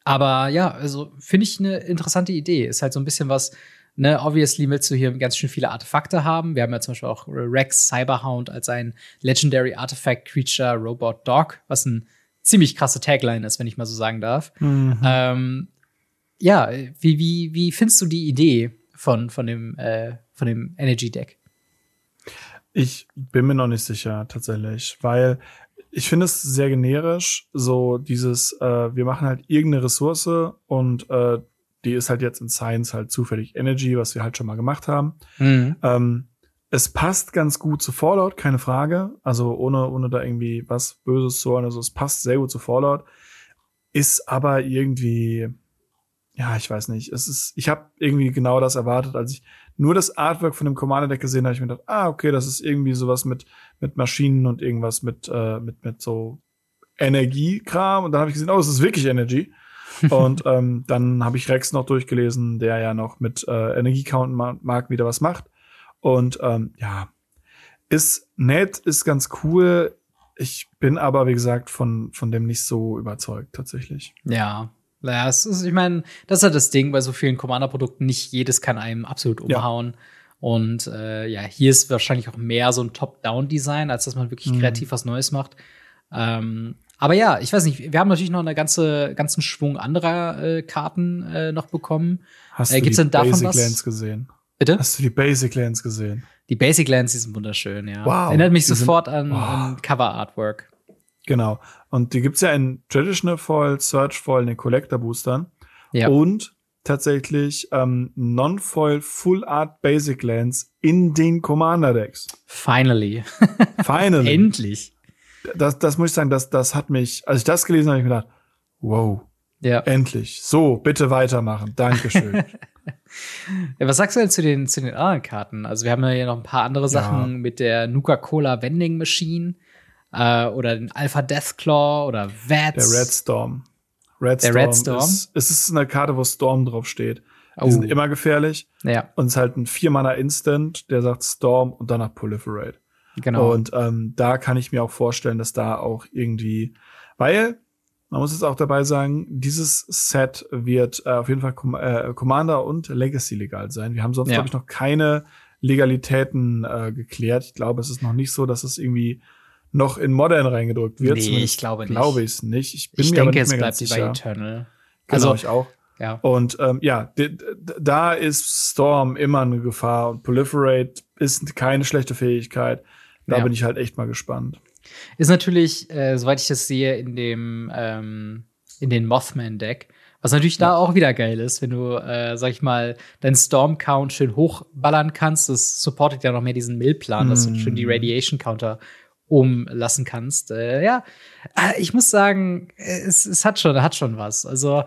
aber ja, also finde ich eine interessante Idee. Ist halt so ein bisschen was, ne, obviously willst du hier ganz schön viele Artefakte haben. Wir haben ja zum Beispiel auch Rex Cyberhound als ein Legendary Artifact Creature Robot Dog, was ein ziemlich krasse Tagline ist, wenn ich mal so sagen darf. Mhm. Ähm, ja, wie, wie, wie findest du die Idee von, von dem, äh, von dem Energy Deck? Ich bin mir noch nicht sicher, tatsächlich, weil ich finde es sehr generisch, so dieses, äh, wir machen halt irgendeine Ressource und äh, die ist halt jetzt in Science halt zufällig Energy, was wir halt schon mal gemacht haben. Mhm. Ähm, es passt ganz gut zu Fallout, keine Frage. Also ohne, ohne da irgendwie was Böses zu hören. Also es passt sehr gut zu Fallout. Ist aber irgendwie, ja, ich weiß nicht. Es ist, ich habe irgendwie genau das erwartet, als ich nur das Artwork von dem Commander Deck gesehen habe. Ich mir gedacht, ah, okay, das ist irgendwie sowas mit mit Maschinen und irgendwas mit äh, mit mit so Energiekram. Und dann habe ich gesehen, oh, es ist wirklich Energy. und ähm, dann habe ich Rex noch durchgelesen, der ja noch mit äh, Energiecount-Marken wieder was macht. Und ähm, ja, ist nett, ist ganz cool. Ich bin aber, wie gesagt, von, von dem nicht so überzeugt, tatsächlich. Ja. Naja, es ist, ich meine, das ist halt das Ding bei so vielen Commander-Produkten. Nicht jedes kann einem absolut umhauen. Ja. Und äh, ja, hier ist wahrscheinlich auch mehr so ein Top-Down-Design, als dass man wirklich mhm. kreativ was Neues macht. Ähm, aber ja, ich weiß nicht, wir haben natürlich noch eine ganze ganzen Schwung anderer äh, Karten äh, noch bekommen. Hast äh, du die Basic Lands gesehen? Bitte? Hast du die Basic Lands gesehen? Die Basic Lands, die sind wunderschön, ja. Wow. Erinnert mich sofort sind, an, wow. an Cover Artwork. Genau. Und die gibt's ja in Traditional Foil, Search Foil, in den Collector Boostern. Ja. Und tatsächlich ähm, Non-Foil Full Art Basic Lands in den Commander Decks. Finally. Finally. Endlich. Das, das muss ich sagen, das, das hat mich, als ich das gelesen habe, ich mir gedacht, wow. Ja. Endlich. So, bitte weitermachen. Dankeschön. Ja, was sagst du denn zu den, zu den anderen Karten? Also, wir haben ja noch ein paar andere Sachen ja. mit der Nuka-Cola Vending Machine äh, oder den Alpha Deathclaw oder Vats. Der Red Storm. Red der Storm Red Storm. Ist, es ist eine Karte, wo Storm drauf steht. Die oh. sind immer gefährlich. Ja. Und es ist halt ein Vier-Mana Instant, der sagt Storm und danach Proliferate. Genau. Und ähm, da kann ich mir auch vorstellen, dass da auch irgendwie, weil man muss es auch dabei sagen, dieses Set wird äh, auf jeden Fall Com äh, Commander und Legacy legal sein. Wir haben sonst, ja. glaube ich, noch keine Legalitäten äh, geklärt. Ich glaube, es ist noch nicht so, dass es irgendwie noch in Modern reingedrückt wird. Nee, Zumindest ich glaube nicht. Glaube ich es nicht. Ich bin ich mir denke, aber nicht es mehr bleibt ganz bei sicher. Eternal. Genau, also, ich auch. Ja. Und ähm, ja, da ist Storm immer eine Gefahr und Proliferate ist keine schlechte Fähigkeit. Da ja. bin ich halt echt mal gespannt. Ist natürlich, äh, soweit ich das sehe, in dem ähm, in den Mothman-Deck. Was natürlich ja. da auch wieder geil ist, wenn du, äh, sag ich mal, deinen Storm-Count schön hochballern kannst. Das supportet ja noch mehr diesen Mill-Plan, mm. dass du schön die mm. Radiation-Counter umlassen kannst. Äh, ja, äh, ich muss sagen, es, es hat schon, hat schon was. Also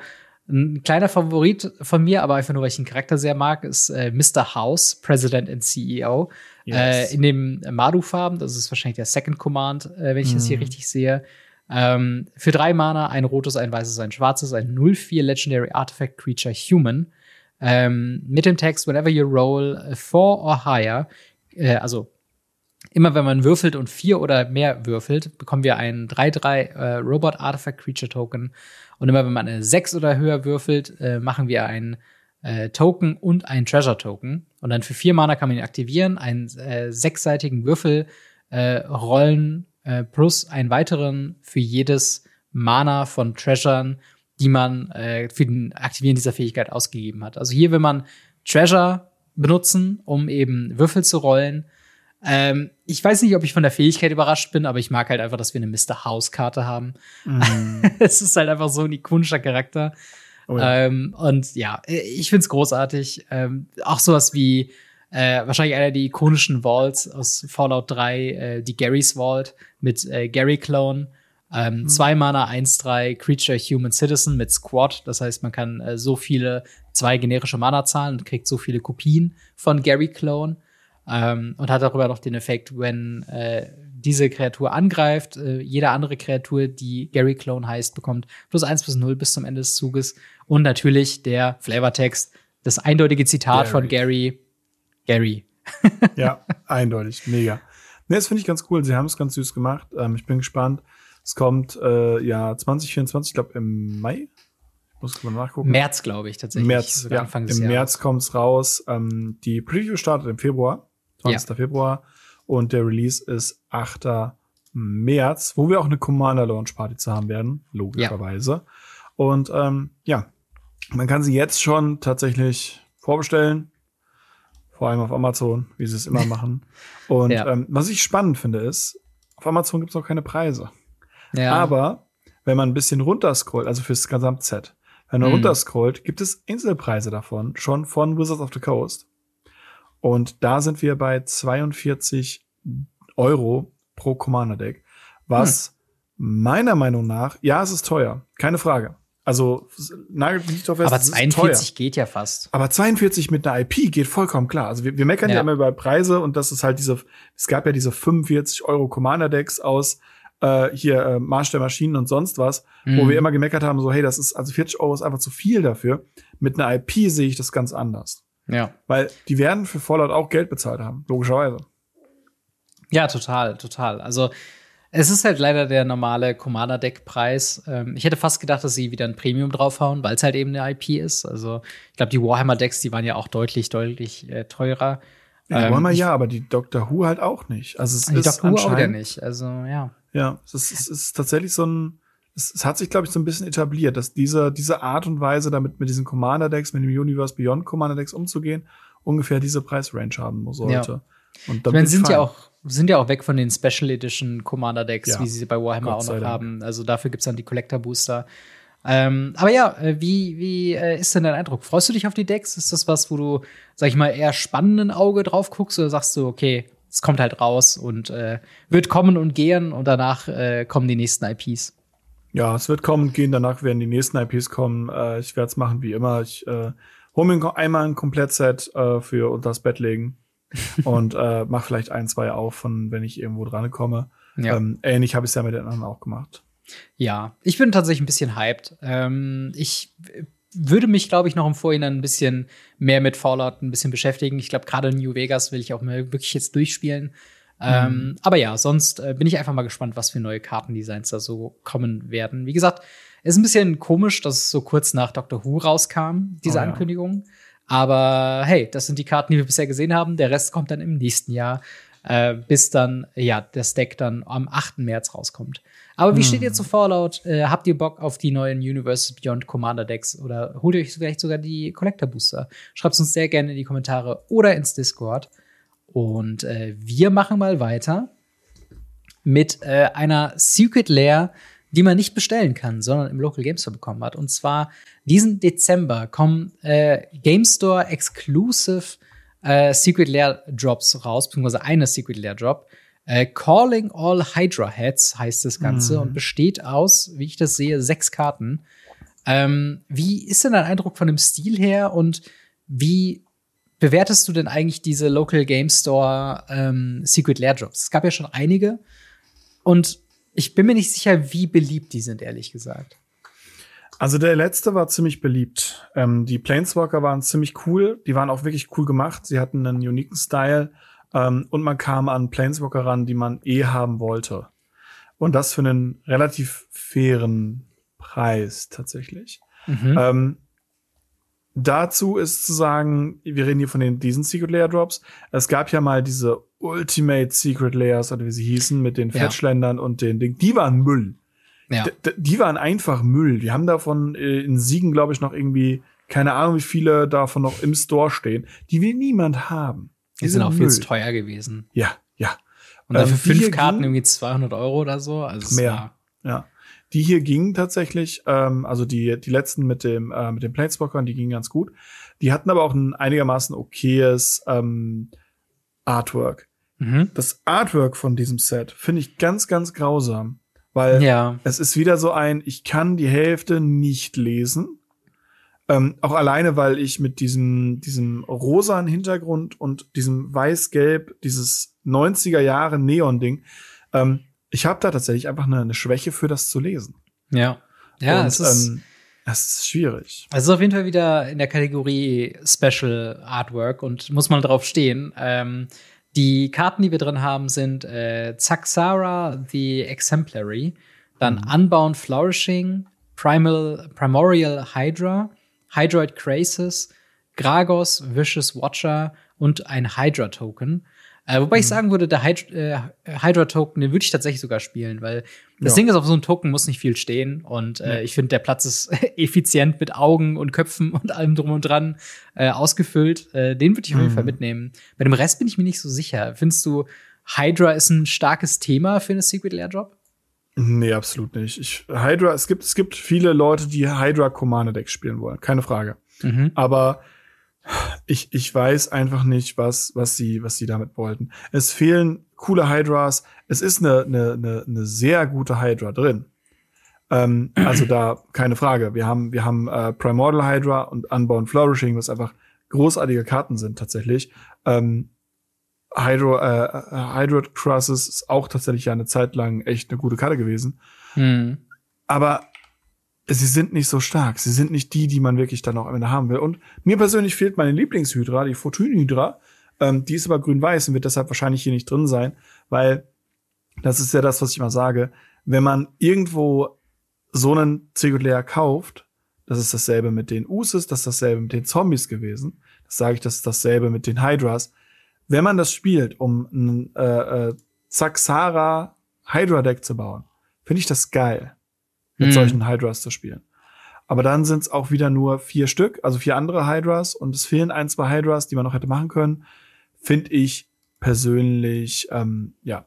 ein kleiner Favorit von mir, aber einfach nur, weil ich den Charakter sehr mag, ist äh, Mr. House, President and CEO. Yes. Äh, in dem Madu-Farben, das ist wahrscheinlich der Second Command, äh, wenn ich mm. das hier mhm. richtig sehe. Ähm, für drei Mana, ein rotes, ein weißes, ein schwarzes, ein 0-4 Legendary Artifact Creature Human. Ähm, mit dem Text, whenever you roll four or higher, äh, also immer wenn man würfelt und vier oder mehr würfelt, bekommen wir einen 3-3 äh, Robot Artifact Creature Token. Und immer wenn man eine 6 oder höher würfelt, äh, machen wir einen äh, Token und einen Treasure Token. Und dann für vier Mana kann man ihn aktivieren, einen äh, sechsseitigen Würfel äh, rollen äh, plus einen weiteren für jedes Mana von Treasuren, die man äh, für den Aktivieren dieser Fähigkeit ausgegeben hat. Also hier will man Treasure benutzen, um eben Würfel zu rollen. Ähm, ich weiß nicht, ob ich von der Fähigkeit überrascht bin, aber ich mag halt einfach, dass wir eine Mr. House-Karte haben. Mm. es ist halt einfach so ein ikonischer Charakter. Oh ja. ähm, und ja, ich find's großartig. Ähm, auch sowas wie äh, wahrscheinlich einer der ikonischen Vaults aus Fallout 3, äh, die Garys Vault mit äh, Gary Clone. Ähm, mhm. Zwei Mana, 1-3, Creature Human Citizen mit Squad. Das heißt, man kann äh, so viele, zwei generische Mana zahlen und kriegt so viele Kopien von Gary Clone. Ähm, und hat darüber noch den Effekt, wenn äh, diese Kreatur angreift, äh, jede andere Kreatur, die Gary Clone heißt, bekommt plus 1 bis 0 bis zum Ende des Zuges. Und natürlich der Flavortext, das eindeutige Zitat Gary. von Gary, Gary. ja, eindeutig, mega. Ne, das finde ich ganz cool. Sie haben es ganz süß gemacht. Ähm, ich bin gespannt. Es kommt äh, ja 2024, ich glaube im Mai. Muss mal nachgucken. März, glaube ich, tatsächlich. März, ja, Anfang des Im Jahres. März kommt's raus. Ähm, die Preview startet im Februar, 20. Ja. Februar. Und der Release ist 8. März, wo wir auch eine Commander Launch Party zu haben werden, logischerweise. Ja. Und ähm, ja, man kann sie jetzt schon tatsächlich vorbestellen. Vor allem auf Amazon, wie sie es immer machen. Und ja. ähm, was ich spannend finde, ist, auf Amazon gibt es noch keine Preise. Ja. Aber wenn man ein bisschen runterscrollt, also fürs Gesamtset, wenn man mhm. runterscrollt, gibt es Einzelpreise davon, schon von Wizards of the Coast. Und da sind wir bei 42 Euro pro Commander Deck, was hm. meiner Meinung nach, ja, es ist teuer, keine Frage. Also nagelt mich doch fest. Aber 42 geht ja fast. Aber 42 mit einer IP geht vollkommen klar. Also wir, wir meckern ja. ja immer über Preise und das ist halt diese, es gab ja diese 45 Euro Commander Decks aus äh, hier äh, Marsch der Maschinen und sonst was, mhm. wo wir immer gemeckert haben, so hey, das ist also 40 Euro ist einfach zu viel dafür. Mit einer IP sehe ich das ganz anders. Ja. Weil die werden für Fallout auch Geld bezahlt haben, logischerweise. Ja, total, total. Also es ist halt leider der normale Commander-Deck-Preis. Ähm, ich hätte fast gedacht, dass sie wieder ein Premium draufhauen, weil es halt eben eine IP ist. Also ich glaube, die Warhammer-Decks, die waren ja auch deutlich, deutlich äh, teurer. Ja, ähm, Warhammer ja, aber die Doctor Who halt auch nicht. Also es die ist Doctor Who auch wieder nicht. Also ja. Ja, es ist, es ist tatsächlich so ein. Es, es hat sich, glaube ich, so ein bisschen etabliert, dass diese, diese Art und Weise, damit mit diesen Commander-Decks, mit dem Universe Beyond Commander-Decks umzugehen, ungefähr diese Preisrange haben sollte. Ja. Und ich meine, sind ja auch sind ja auch weg von den Special Edition Commander Decks, ja. wie sie bei Warhammer auch noch haben. Also dafür gibt's dann die Collector Booster. Ähm, aber ja, äh, wie, wie äh, ist denn dein Eindruck? Freust du dich auf die Decks? Ist das was, wo du, sag ich mal, eher spannenden Auge drauf guckst oder sagst du, okay, es kommt halt raus und äh, wird kommen und gehen und danach äh, kommen die nächsten IPs? Ja, es wird kommen und gehen, danach werden die nächsten IPs kommen. Äh, ich werde es machen wie immer. Ich äh, hole mir einmal ein Komplettset äh, für unter das Bett legen und äh, mach vielleicht ein, zwei auf, von wenn ich irgendwo dran komme. Ja. Ähm, ähnlich habe ich es ja mit den anderen auch gemacht. Ja, ich bin tatsächlich ein bisschen hyped. Ähm, ich würde mich, glaube ich, noch im Vorhinein ein bisschen mehr mit Fallout ein bisschen beschäftigen. Ich glaube, gerade New Vegas will ich auch mal wirklich jetzt durchspielen. Ähm, mhm. Aber ja, sonst äh, bin ich einfach mal gespannt, was für neue Kartendesigns da so kommen werden. Wie gesagt, es ist ein bisschen komisch, dass es so kurz nach Doctor Who rauskam, diese oh, ja. Ankündigung. Aber hey, das sind die Karten, die wir bisher gesehen haben. Der Rest kommt dann im nächsten Jahr, äh, bis dann, ja, der Stack dann am 8. März rauskommt. Aber wie hm. steht ihr zu Fallout? Äh, habt ihr Bock auf die neuen Universe Beyond Commander Decks oder holt ihr euch vielleicht sogar die Collector Booster? Schreibt uns sehr gerne in die Kommentare oder ins Discord. Und äh, wir machen mal weiter mit äh, einer Secret Lair, die man nicht bestellen kann, sondern im Local Game Store bekommen hat. Und zwar diesen Dezember kommen äh, Game Store Exclusive äh, Secret Lair Drops raus, beziehungsweise eine Secret Lair Drop. Äh, Calling All Hydra Heads heißt das Ganze mhm. und besteht aus, wie ich das sehe, sechs Karten. Ähm, wie ist denn dein Eindruck von dem Stil her und wie bewertest du denn eigentlich diese Local Game Store ähm, Secret Lair Drops? Es gab ja schon einige und ich bin mir nicht sicher, wie beliebt die sind, ehrlich gesagt. Also der letzte war ziemlich beliebt. Ähm, die Planeswalker waren ziemlich cool. Die waren auch wirklich cool gemacht. Sie hatten einen uniken Style. Ähm, und man kam an Planeswalker ran, die man eh haben wollte. Und das für einen relativ fairen Preis tatsächlich. Mhm. Ähm, dazu ist zu sagen, wir reden hier von den, diesen Secret Layer Drops. Es gab ja mal diese Ultimate Secret Layers, oder wie sie hießen, mit den Fetchländern ja. und den Ding. Die waren Müll. Ja. die waren einfach Müll. Die haben davon äh, in Siegen, glaube ich, noch irgendwie, keine Ahnung, wie viele davon noch im Store stehen. Die will niemand haben. Die, die sind auch Müll. viel zu teuer gewesen. Ja, ja. Und dafür ähm, fünf Karten irgendwie 200 Euro oder so. Also mehr. Ja. Die hier gingen tatsächlich, ähm, also die, die letzten mit dem, äh, mit den Planeswalkern, die gingen ganz gut. Die hatten aber auch ein einigermaßen okayes ähm, Artwork. Mhm. Das Artwork von diesem Set finde ich ganz, ganz grausam. Weil ja. es ist wieder so ein, ich kann die Hälfte nicht lesen. Ähm, auch alleine, weil ich mit diesem, diesem rosanen Hintergrund und diesem weiß-gelb, dieses 90er Jahre Neon-Ding, ähm, ich habe da tatsächlich einfach eine, eine, Schwäche für das zu lesen. Ja. Ja, und, es ist, ähm, es ist schwierig. Es ist auf jeden Fall wieder in der Kategorie Special Artwork und muss man drauf stehen. Ähm, die Karten, die wir drin haben, sind äh, Zaxara the Exemplary, dann mhm. Unbound Flourishing, Primal, Primordial Hydra, Hydroid Crasis, Gragos Vicious Watcher und ein Hydra-Token. Äh, wobei mhm. ich sagen würde, der Hyd äh, Hydra-Token, den würde ich tatsächlich sogar spielen, weil das ja. Ding ist, auf so einem Token muss nicht viel stehen. Und äh, ja. ich finde, der Platz ist effizient mit Augen und Köpfen und allem drum und dran äh, ausgefüllt. Äh, den würde ich auf jeden Fall mhm. mitnehmen. Bei dem Rest bin ich mir nicht so sicher. Findest du, Hydra ist ein starkes Thema für eine Secret Lair Drop? Nee, absolut nicht. Ich, Hydra, es gibt, es gibt viele Leute, die Hydra Commander Deck spielen wollen. Keine Frage. Mhm. Aber ich, ich weiß einfach nicht, was, was sie, was sie damit wollten. Es fehlen coole Hydras. Es ist eine, eine, eine, eine sehr gute Hydra drin. Ähm, also da keine Frage. Wir haben, wir haben äh, Primordial Hydra und Unbound Flourishing, was einfach großartige Karten sind tatsächlich. Ähm, Hydro, äh, Hydro Crosses ist auch tatsächlich ja eine Zeit lang echt eine gute Karte gewesen. Mhm. Aber sie sind nicht so stark. Sie sind nicht die, die man wirklich dann auch am Ende haben will. Und mir persönlich fehlt meine Lieblingshydra, die Fortune-Hydra. Ähm, die ist aber grün-weiß und wird deshalb wahrscheinlich hier nicht drin sein, weil das ist ja das, was ich immer sage. Wenn man irgendwo so einen Singular kauft, das ist dasselbe mit den Uses, das ist dasselbe mit den Zombies gewesen. Das sage ich, das ist dasselbe mit den Hydras. Wenn man das spielt, um ein äh, äh, Zaxara Hydra Deck zu bauen, finde ich das geil, mit hm. solchen Hydras zu spielen. Aber dann sind es auch wieder nur vier Stück, also vier andere Hydras und es fehlen ein, zwei Hydras, die man noch hätte machen können. Finde ich persönlich ähm, ja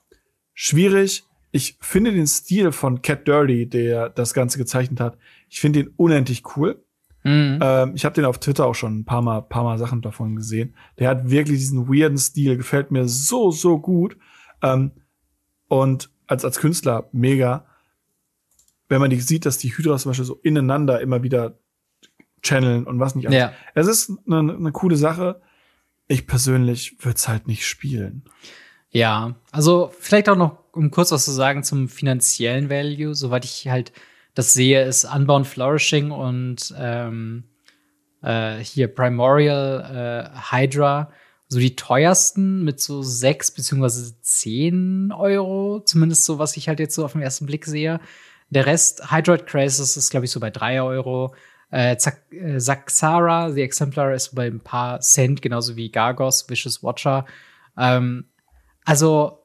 schwierig ich finde den Stil von Cat Dirty, der das Ganze gezeichnet hat, ich finde den unendlich cool. Mhm. Ähm, ich habe den auf Twitter auch schon ein paar mal, paar mal Sachen davon gesehen. Der hat wirklich diesen weirden Stil, gefällt mir so, so gut. Ähm, und als, als Künstler mega. Wenn man die sieht, dass die Hydras zum Beispiel so ineinander immer wieder channeln und was nicht alles. Ja. Es ist eine, eine coole Sache. Ich persönlich würde es halt nicht spielen. Ja, also vielleicht auch noch, um kurz was zu sagen zum finanziellen Value. Soweit ich halt das sehe, ist Unbound Flourishing und ähm, äh, hier Primordial äh, Hydra so die teuersten mit so sechs beziehungsweise zehn Euro, zumindest so, was ich halt jetzt so auf den ersten Blick sehe. Der Rest, Hydroid Crisis, ist, glaube ich, so bei drei Euro. Äh, äh, Saxara, The Exemplar, ist bei ein paar Cent, genauso wie Gargos, Vicious Watcher. Ähm, also,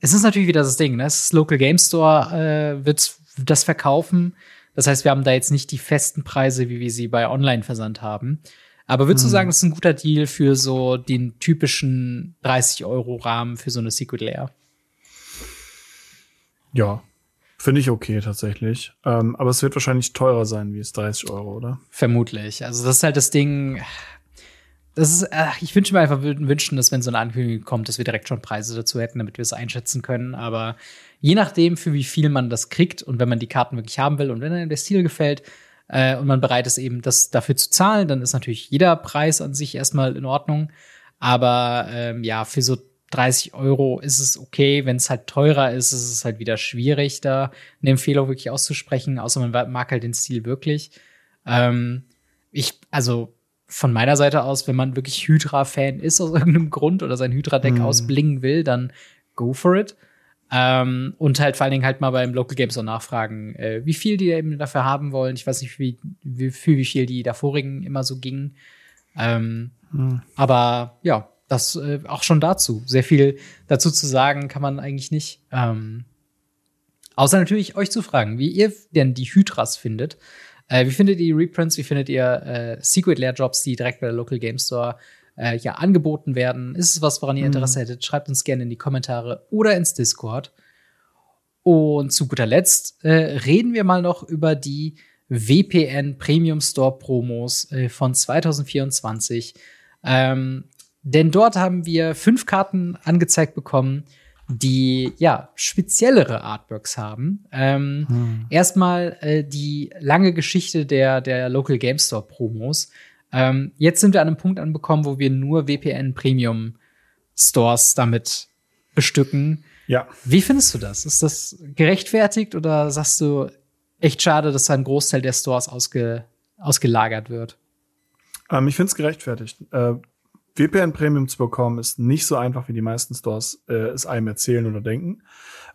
es ist natürlich wieder das Ding, ne? Das Local Game Store äh, wird das verkaufen. Das heißt, wir haben da jetzt nicht die festen Preise, wie wir sie bei Online-Versand haben. Aber würdest du sagen, das ist ein guter Deal für so den typischen 30-Euro-Rahmen für so eine Secret Layer? Ja, finde ich okay tatsächlich. Ähm, aber es wird wahrscheinlich teurer sein wie es 30 Euro, oder? Vermutlich. Also das ist halt das Ding das ist, äh, ich wünsche mir einfach wünschen, dass wenn so eine Ankündigung kommt, dass wir direkt schon Preise dazu hätten, damit wir es einschätzen können. Aber je nachdem, für wie viel man das kriegt und wenn man die Karten wirklich haben will und wenn einem der Stil gefällt äh, und man bereit ist, eben das dafür zu zahlen, dann ist natürlich jeder Preis an sich erstmal in Ordnung. Aber ähm, ja, für so 30 Euro ist es okay. Wenn es halt teurer ist, ist es halt wieder schwierig, da eine Empfehlung wirklich auszusprechen, außer man mag halt den Stil wirklich. Ähm, ich, also von meiner Seite aus, wenn man wirklich Hydra-Fan ist aus irgendeinem Grund oder sein Hydra-Deck mhm. ausblingen will, dann go for it. Ähm, und halt vor allen Dingen halt mal beim Local Games so nachfragen, äh, wie viel die eben dafür haben wollen. Ich weiß nicht, wie, wie, für wie viel die davorigen immer so gingen. Ähm, mhm. Aber ja, das äh, auch schon dazu. Sehr viel dazu zu sagen kann man eigentlich nicht. Ähm, außer natürlich euch zu fragen, wie ihr denn die Hydras findet. Äh, wie findet ihr Reprints? Wie findet ihr äh, Secret Lair Jobs, die direkt bei der Local Game Store äh, ja angeboten werden? Ist es was, woran ihr Interesse mhm. hättet? Schreibt uns gerne in die Kommentare oder ins Discord. Und zu guter Letzt äh, reden wir mal noch über die WPN Premium Store Promos äh, von 2024. Ähm, denn dort haben wir fünf Karten angezeigt bekommen, die ja speziellere Artworks haben. Ähm, hm. Erstmal äh, die lange Geschichte der, der Local Game Store Promos. Ähm, jetzt sind wir an einem Punkt anbekommen, wo wir nur WPN Premium Stores damit bestücken. Ja. Wie findest du das? Ist das gerechtfertigt oder sagst du echt schade, dass da ein Großteil der Stores ausge, ausgelagert wird? Ähm, ich finde es gerechtfertigt. Äh, VPN Premium zu bekommen ist nicht so einfach, wie die meisten Stores äh, es einem erzählen oder denken.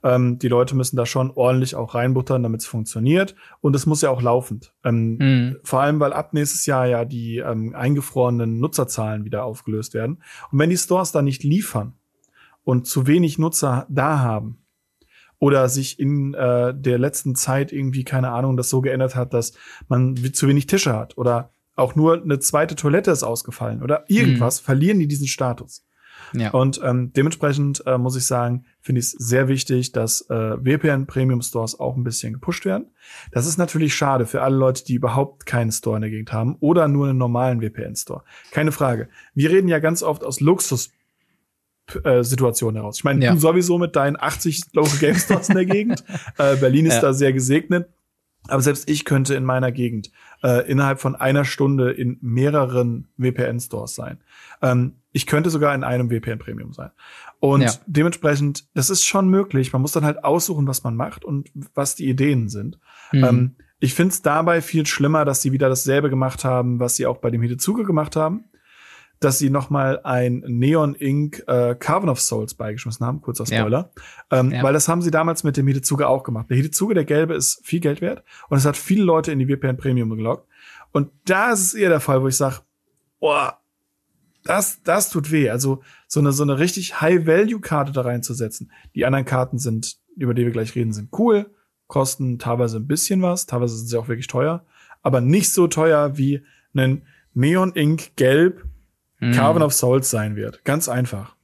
Ähm, die Leute müssen da schon ordentlich auch reinbuttern, damit es funktioniert. Und es muss ja auch laufend. Ähm, mhm. Vor allem, weil ab nächstes Jahr ja die ähm, eingefrorenen Nutzerzahlen wieder aufgelöst werden. Und wenn die Stores da nicht liefern und zu wenig Nutzer da haben, oder sich in äh, der letzten Zeit irgendwie, keine Ahnung, das so geändert hat, dass man zu wenig Tische hat oder auch nur eine zweite Toilette ist ausgefallen oder irgendwas, mhm. verlieren die diesen Status. Ja. Und ähm, dementsprechend äh, muss ich sagen, finde ich es sehr wichtig, dass äh, VPN Premium Stores auch ein bisschen gepusht werden. Das ist natürlich schade für alle Leute, die überhaupt keinen Store in der Gegend haben oder nur einen normalen VPN Store. Keine Frage. Wir reden ja ganz oft aus Luxus äh, Situation heraus. Ich meine, ja. du sowieso mit deinen 80 Local Game Stores in der Gegend. Äh, Berlin ist ja. da sehr gesegnet. Aber selbst ich könnte in meiner Gegend äh, innerhalb von einer Stunde in mehreren VPN-Stores sein. Ähm, ich könnte sogar in einem VPN-Premium sein. Und ja. dementsprechend, das ist schon möglich. Man muss dann halt aussuchen, was man macht und was die Ideen sind. Mhm. Ähm, ich finde es dabei viel schlimmer, dass sie wieder dasselbe gemacht haben, was sie auch bei dem Hidezuge gemacht haben dass sie noch mal ein Neon Ink äh, Carbon of Souls beigeschmissen haben, kurzer Spoiler, ja. Ähm, ja. weil das haben sie damals mit dem Hidezuge auch gemacht. Der Hidezuge, der gelbe, ist viel Geld wert und es hat viele Leute in die VPN Premium gelockt. Und da ist es eher der Fall, wo ich sage, boah, das, das tut weh. Also so eine, so eine richtig High-Value-Karte da reinzusetzen. Die anderen Karten sind, über die wir gleich reden, sind cool, kosten teilweise ein bisschen was, teilweise sind sie auch wirklich teuer, aber nicht so teuer wie ein Neon Ink Gelb mhm. Carbon of Souls sein wird. Ganz einfach.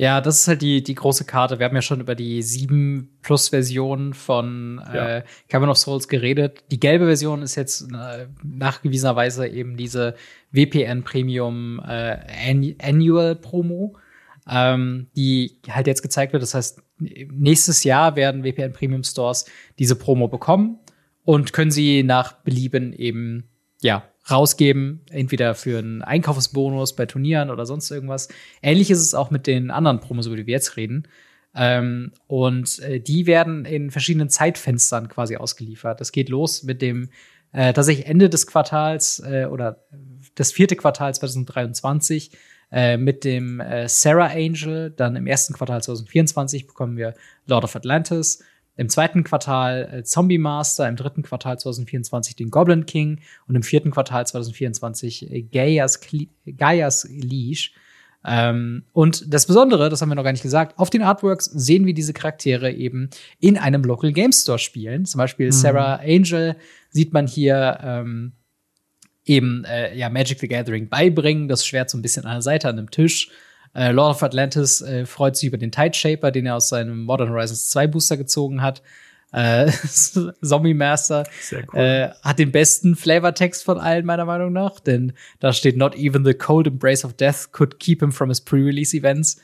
Ja, das ist halt die, die große Karte. Wir haben ja schon über die 7 Plus Version von ja. äh, Carbon of Souls geredet. Die gelbe Version ist jetzt äh, nachgewiesenerweise eben diese WPN Premium äh, Annual Promo, ähm, die halt jetzt gezeigt wird. Das heißt, nächstes Jahr werden WPN Premium Stores diese Promo bekommen und können sie nach Belieben eben ja rausgeben, entweder für einen Einkaufsbonus bei Turnieren oder sonst irgendwas. Ähnlich ist es auch mit den anderen Promos, über die wir jetzt reden. Ähm, und äh, die werden in verschiedenen Zeitfenstern quasi ausgeliefert. Das geht los mit dem äh, tatsächlich Ende des Quartals äh, oder des vierte Quartals 2023 äh, mit dem äh, Sarah Angel. Dann im ersten Quartal 2024 bekommen wir Lord of Atlantis im zweiten Quartal äh, Zombie Master, im dritten Quartal 2024 den Goblin King und im vierten Quartal 2024 äh, Gaias, Gaias Leash. Ähm, und das Besondere, das haben wir noch gar nicht gesagt, auf den Artworks sehen wir diese Charaktere eben in einem Local Game Store spielen. Zum Beispiel mhm. Sarah Angel sieht man hier ähm, eben äh, ja Magic the Gathering beibringen, das Schwert so ein bisschen an der Seite an einem Tisch. Äh, Lord of Atlantis äh, freut sich über den Tide Shaper, den er aus seinem Modern Horizons 2 Booster gezogen hat. Äh, Zombie Master cool. äh, hat den besten Flavortext von allen, meiner Meinung nach, denn da steht Not even the cold embrace of death could keep him from his pre-release events.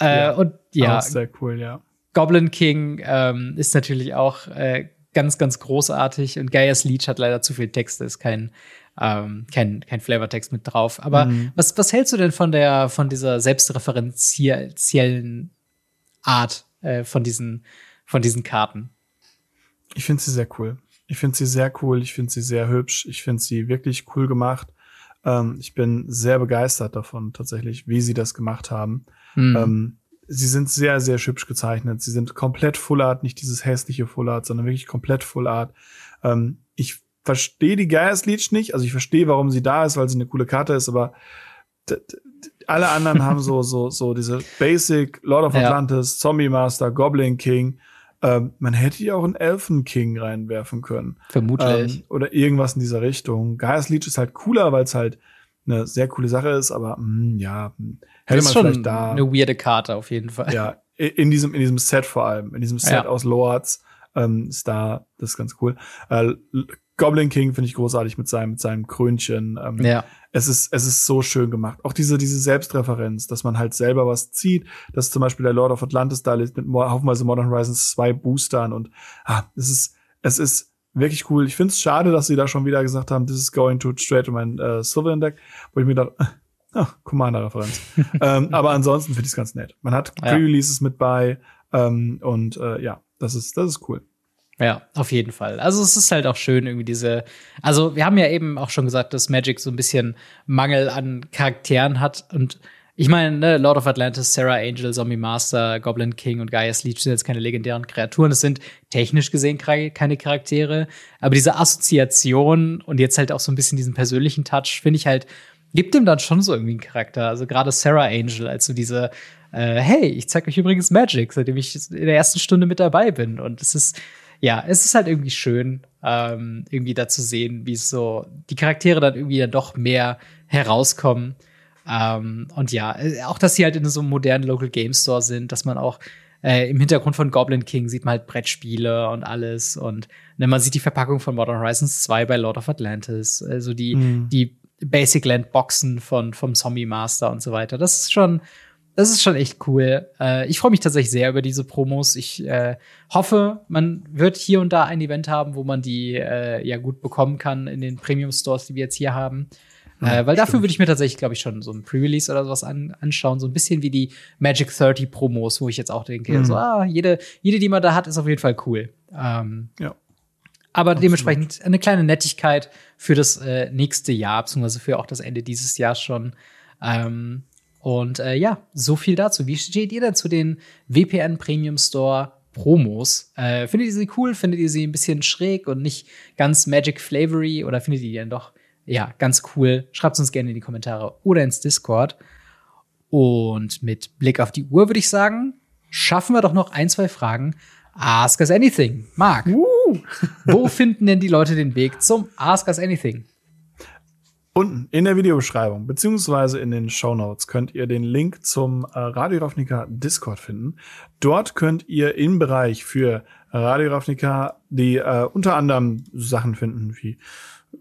Äh, ja, und ja, sehr cool, ja. Goblin King ähm, ist natürlich auch äh, ganz, ganz großartig und Gaius Leech hat leider zu viel Texte, ist kein ähm, kein, kein Flavortext mit drauf. Aber mhm. was, was hältst du denn von der, von dieser selbstreferenziellen Art äh, von diesen, von diesen Karten? Ich finde sie sehr cool. Ich finde sie sehr cool. Ich finde sie sehr hübsch. Ich finde sie wirklich cool gemacht. Ähm, ich bin sehr begeistert davon, tatsächlich, wie sie das gemacht haben. Mhm. Ähm, sie sind sehr, sehr hübsch gezeichnet. Sie sind komplett Full Art, nicht dieses hässliche Full Art, sondern wirklich komplett Full Art. Ähm, ich verstehe die Gaius Leech nicht. Also ich verstehe, warum sie da ist, weil sie eine coole Karte ist, aber alle anderen haben so, so, so diese Basic, Lord of Atlantis, ja. Zombie Master, Goblin King. Ähm, man hätte ja auch einen Elfen King reinwerfen können. Vermutlich. Ähm, oder irgendwas in dieser Richtung. Gaius Leech ist halt cooler, weil es halt eine sehr coole Sache ist, aber mh, hm, ja, hm, hätte man vielleicht da. Eine weirde Karte auf jeden Fall. Ja, in diesem, in diesem Set vor allem, in diesem Set ja. aus Lords ähm, ist da, das ist ganz cool. Äh, Goblin King finde ich großartig mit seinem, mit seinem Krönchen. Ähm, ja. Es ist, es ist so schön gemacht. Auch diese, diese Selbstreferenz, dass man halt selber was zieht, dass zum Beispiel der Lord of Atlantis da liegt mit haufenweise Modern Horizons 2 Boostern und, ah, es ist, es ist wirklich cool. Ich finde es schade, dass sie da schon wieder gesagt haben, this is going to straight to mein äh, Sylvan Deck, wo ich mir dachte, ah, Commander-Referenz. ähm, aber ansonsten finde ich es ganz nett. Man hat Pre-Releases mit bei ähm, und äh, ja, das ist, das ist cool. Ja, auf jeden Fall. Also es ist halt auch schön, irgendwie diese. Also, wir haben ja eben auch schon gesagt, dass Magic so ein bisschen Mangel an Charakteren hat. Und ich meine, ne, Lord of Atlantis, Sarah Angel, Zombie Master, Goblin King und Gaius Leech sind jetzt keine legendären Kreaturen. Es sind technisch gesehen keine Charaktere. Aber diese Assoziation und jetzt halt auch so ein bisschen diesen persönlichen Touch, finde ich halt, gibt dem dann schon so irgendwie einen Charakter. Also gerade Sarah Angel, als so diese, äh, hey, ich zeig euch übrigens Magic, seitdem ich in der ersten Stunde mit dabei bin. Und es ist ja, es ist halt irgendwie schön, ähm, irgendwie da zu sehen, wie so die Charaktere dann irgendwie dann doch mehr herauskommen. Ähm, und ja, äh, auch, dass sie halt in so einem modernen Local Game Store sind, dass man auch äh, im Hintergrund von Goblin King sieht man halt Brettspiele und alles. Und ne, man sieht die Verpackung von Modern Horizons 2 bei Lord of Atlantis, also die, mhm. die Basic Land Boxen von, vom Zombie Master und so weiter. Das ist schon, das ist schon echt cool. Äh, ich freue mich tatsächlich sehr über diese Promos. Ich äh, hoffe, man wird hier und da ein Event haben, wo man die äh, ja gut bekommen kann in den Premium Stores, die wir jetzt hier haben. Ja, äh, weil dafür würde ich mir tatsächlich, glaube ich, schon so ein Pre-Release oder sowas an, anschauen. So ein bisschen wie die Magic 30 Promos, wo ich jetzt auch denke, mhm. so, ah, jede, jede, die man da hat, ist auf jeden Fall cool. Ähm, ja. Aber Absolut. dementsprechend eine kleine Nettigkeit für das äh, nächste Jahr, beziehungsweise für auch das Ende dieses Jahres schon. Ähm, und äh, ja, so viel dazu. Wie steht ihr denn zu den WPN Premium Store Promos? Äh, findet ihr sie cool? Findet ihr sie ein bisschen schräg und nicht ganz Magic Flavory? Oder findet ihr die dann doch ja, ganz cool. Schreibt uns gerne in die Kommentare oder ins Discord. Und mit Blick auf die Uhr würde ich sagen, schaffen wir doch noch ein, zwei Fragen. Ask Us Anything. Marc, uh. wo finden denn die Leute den Weg zum Ask Us Anything? Unten in der Videobeschreibung beziehungsweise in den Show Notes könnt ihr den Link zum äh, Radio Ravnica Discord finden. Dort könnt ihr im Bereich für Radio Ravnica die äh, unter anderem Sachen finden wie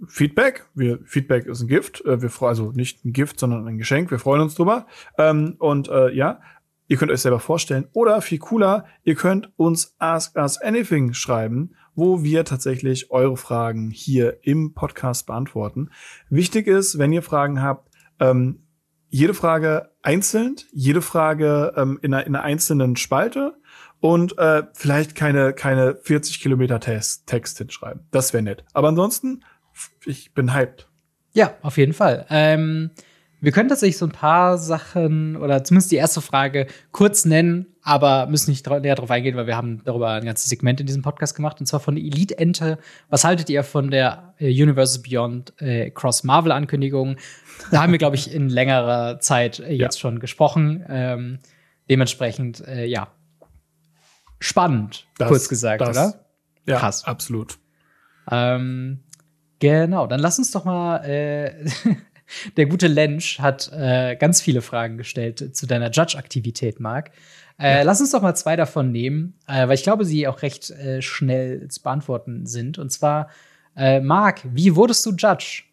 Feedback. Wir, Feedback ist ein Gift. Äh, wir freuen also nicht ein Gift, sondern ein Geschenk. Wir freuen uns drüber. Ähm, und äh, ja, ihr könnt euch selber vorstellen. Oder viel cooler, ihr könnt uns Ask Us Anything schreiben, wo wir tatsächlich eure Fragen hier im Podcast beantworten. Wichtig ist, wenn ihr Fragen habt, ähm, jede Frage einzeln, jede Frage ähm, in, einer, in einer einzelnen Spalte und äh, vielleicht keine, keine 40 Kilometer Text, Text hinschreiben. Das wäre nett. Aber ansonsten ich bin hyped. Ja, auf jeden Fall. Ähm, wir können tatsächlich so ein paar Sachen oder zumindest die erste Frage kurz nennen, aber müssen nicht näher drauf eingehen, weil wir haben darüber ein ganzes Segment in diesem Podcast gemacht und zwar von Elite Ente. Was haltet ihr von der äh, Universe Beyond äh, Cross Marvel Ankündigung? Da haben wir, glaube ich, in längerer Zeit äh, jetzt ja. schon gesprochen. Ähm, dementsprechend, äh, ja, spannend, das, kurz gesagt, das, oder? Ja, Krass. absolut. Ähm, Genau, dann lass uns doch mal. Der gute Lensch hat äh, ganz viele Fragen gestellt zu deiner Judge-Aktivität, Marc. Äh, ja. Lass uns doch mal zwei davon nehmen, äh, weil ich glaube, sie auch recht äh, schnell zu beantworten sind. Und zwar, äh, Marc, wie wurdest du Judge?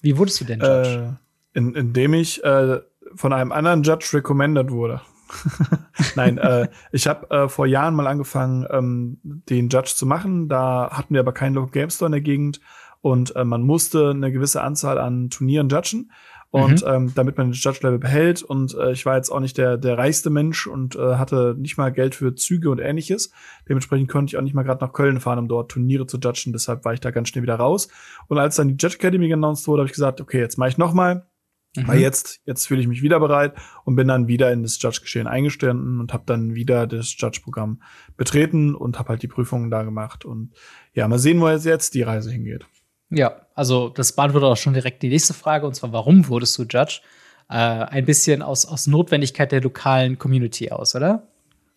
Wie wurdest du denn Judge? Äh, in, indem ich äh, von einem anderen Judge recommended wurde. Nein, äh, ich habe äh, vor Jahren mal angefangen, ähm, den Judge zu machen. Da hatten wir aber keinen Local Game Store in der Gegend und äh, man musste eine gewisse Anzahl an Turnieren judgen. Und mhm. ähm, damit man den Judge-Level behält. Und äh, ich war jetzt auch nicht der, der reichste Mensch und äh, hatte nicht mal Geld für Züge und ähnliches. Dementsprechend konnte ich auch nicht mal gerade nach Köln fahren, um dort Turniere zu judgen. Deshalb war ich da ganz schnell wieder raus. Und als dann die Judge Academy announced wurde, habe ich gesagt, okay, jetzt mache ich noch mal. Mhm. Weil jetzt, jetzt fühle ich mich wieder bereit und bin dann wieder in das Judge-Geschehen eingestanden und habe dann wieder das Judge-Programm betreten und habe halt die Prüfungen da gemacht. Und ja, mal sehen, wo jetzt die Reise hingeht. Ja, also das beantwortet auch schon direkt die nächste Frage, und zwar, warum wurdest du Judge? Äh, ein bisschen aus, aus Notwendigkeit der lokalen Community aus, oder?